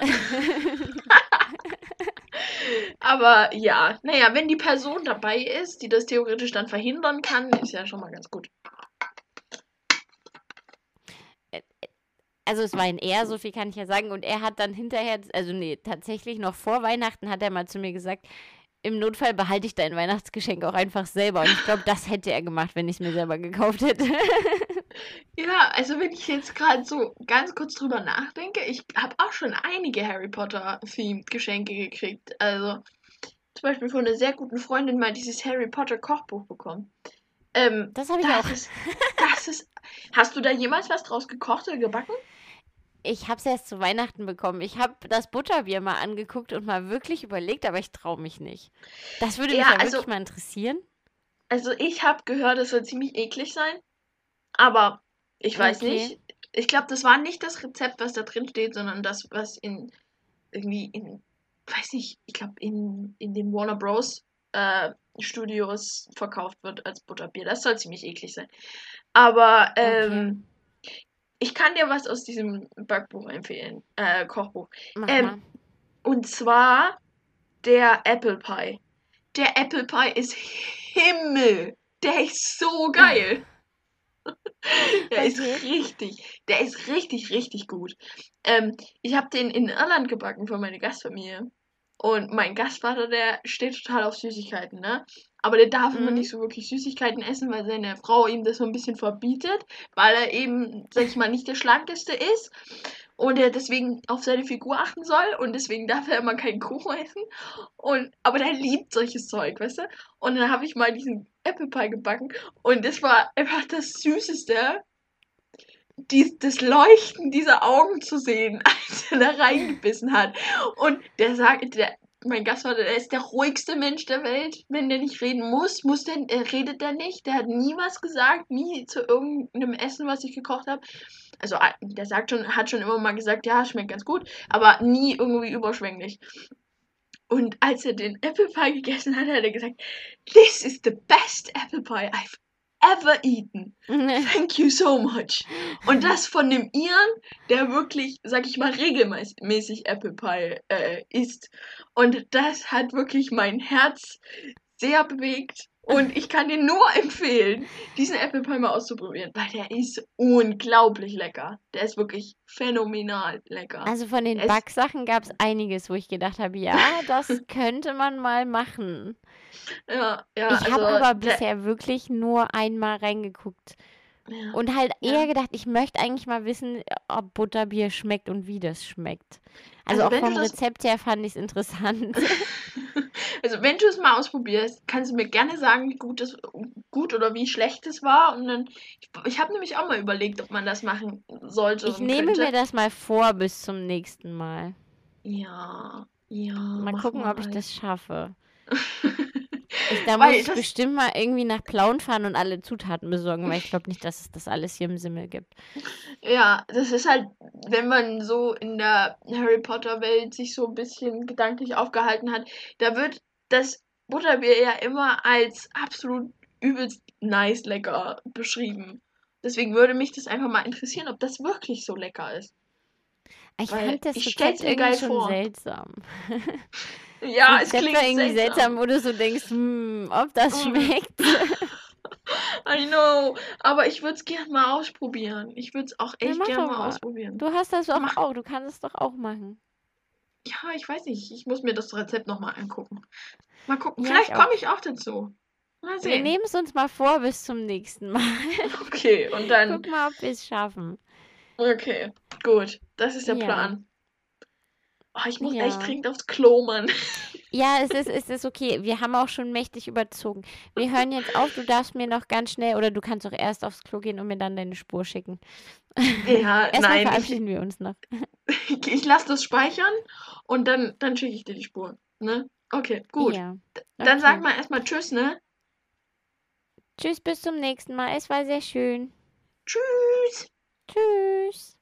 Aber ja, naja, wenn die Person dabei ist, die das theoretisch dann verhindern kann, ist ja schon mal ganz gut. Also es war ein Er, so viel kann ich ja sagen. Und er hat dann hinterher, also nee, tatsächlich noch vor Weihnachten hat er mal zu mir gesagt, im Notfall behalte ich dein Weihnachtsgeschenk auch einfach selber. Und ich glaube, das hätte er gemacht, wenn ich es mir selber gekauft hätte. Ja, also wenn ich jetzt gerade so ganz kurz drüber nachdenke, ich habe auch schon einige Harry Potter-themed Geschenke gekriegt. Also zum Beispiel von einer sehr guten Freundin mal dieses Harry Potter Kochbuch bekommen. Ähm, Das habe ich das auch. Ist, das ist. Hast du da jemals was draus gekocht oder gebacken? Ich habe es erst zu Weihnachten bekommen. Ich habe das Butterbier mal angeguckt und mal wirklich überlegt, aber ich traue mich nicht. Das würde mich Ja, ja, also- wirklich mal interessieren. Also ich habe gehört, es soll ziemlich eklig sein. Aber ich weiß Okay. nicht. Ich glaube, das war nicht das Rezept, was da drin steht, sondern das, was in irgendwie in, weiß nicht, ich glaube in, in den Warner Bros. Äh, Studios verkauft wird als Butterbier. Das soll ziemlich eklig sein. Aber ähm, ich kann dir was aus diesem Backbuch empfehlen, äh, Kochbuch. Ähm. Und zwar der Apple Pie. Der Apple Pie ist Himmel. Der ist so geil. Der ist Okay. richtig, der ist richtig, richtig gut. Ähm, ich habe den in Irland gebacken für meine Gastfamilie. Und mein Gastvater, der steht total auf Süßigkeiten, ne? Aber der darf immer Mhm. nicht so wirklich Süßigkeiten essen, weil seine Frau ihm das so ein bisschen verbietet, weil er eben, sag ich mal, nicht der schlankeste ist und er deswegen auf seine Figur achten soll und deswegen darf er immer keinen Kuchen essen. Und, aber der liebt solches Zeug, weißt du? Und dann habe ich mal diesen Apple Pie gebacken und das war einfach das Süßeste, dies, das Leuchten dieser Augen zu sehen, als er da reingebissen hat. Und der sagt, der, mein Gastvater, der ist der ruhigste Mensch der Welt. Wenn der nicht reden muss, muss der, äh, redet der nicht. Der hat nie was gesagt, nie zu irgendeinem Essen, was ich gekocht habe. Also äh, der sagt schon, hat schon immer mal gesagt, ja, schmeckt ganz gut, aber nie irgendwie überschwänglich. Und als er den Apple Pie gegessen hat, hat er gesagt, This is the best Apple Pie I've ever eaten. Thank you so much. Und das von dem Iren, der wirklich, sag ich mal, regelmäßig Apple Pie äh, isst. Und das hat wirklich mein Herz sehr bewegt. Und ich kann dir nur empfehlen, diesen Apple Pie mal auszuprobieren, weil der ist unglaublich lecker. Der ist wirklich phänomenal lecker. Also von den Es- Backsachen gab es einiges, wo ich gedacht habe, ja, das könnte man mal machen. ja, ja, ich habe also aber der- bisher wirklich nur einmal reingeguckt. Ja. Und halt eher Ja. gedacht, ich möchte eigentlich mal wissen, ob Butterbier schmeckt und wie das schmeckt. Also, Also auch vom Rezept her fand ich es interessant. Also wenn du es mal ausprobierst, kannst du mir gerne sagen, wie gut es gut oder wie schlecht es war. Und dann, ich, ich habe nämlich auch mal überlegt, ob man das machen sollte. Ich nehme könnte. mir das mal vor bis zum nächsten Mal. Ja, ja. Mal gucken, ob ich mal. das schaffe. Ich, da muss ich bestimmt mal irgendwie nach Plauen fahren und alle Zutaten besorgen, weil ich glaube nicht, dass es das alles hier im Simmel gibt. Ja, das ist halt, wenn man so in der Harry Potter Welt sich so ein bisschen gedanklich aufgehalten hat, da wird das Butterbier ja immer als absolut übelst nice lecker beschrieben. Deswegen würde mich das einfach mal interessieren, ob das wirklich so lecker ist. Ich Weil fand das ich Rezept stell's mir geil schon vor. seltsam. Ja, es klingt irgendwie seltsam, seltsam. wo du so denkst, hm, ob das Mm. schmeckt. I know, aber ich würde es gerne mal ausprobieren. Ich würde es auch Ja, echt mach gerne mal mal. ausprobieren. Du hast das doch Mach. auch, du kannst es doch auch machen. Ja, ich weiß nicht. Ich muss mir das Rezept nochmal angucken. Mal gucken. Ja, Vielleicht komme ich auch dazu. Mal Wir sehen. nehmen es uns mal vor bis zum nächsten Mal. Okay, und dann. Guck mal, ob wir es schaffen. Okay, gut. Das ist der Ja. Plan. Oh, ich muss echt Ja. dringend aufs Klo, Mann. Ja, es ist, es ist okay. Wir haben auch schon mächtig überzogen. Wir hören jetzt auf. Du darfst mir noch ganz schnell, oder du kannst auch erst aufs Klo gehen und mir dann deine Spur schicken. Ja, Erstmal nein. Ich, verabschieden wir uns noch. ich, ich lasse das speichern und dann, dann schicke ich dir die Spur. Ne? Okay, gut. Ja. Dann sag Okay. mal erstmal Tschüss, ne? Tschüss, bis zum nächsten Mal. Es war sehr schön. Tschüss. Tschüss.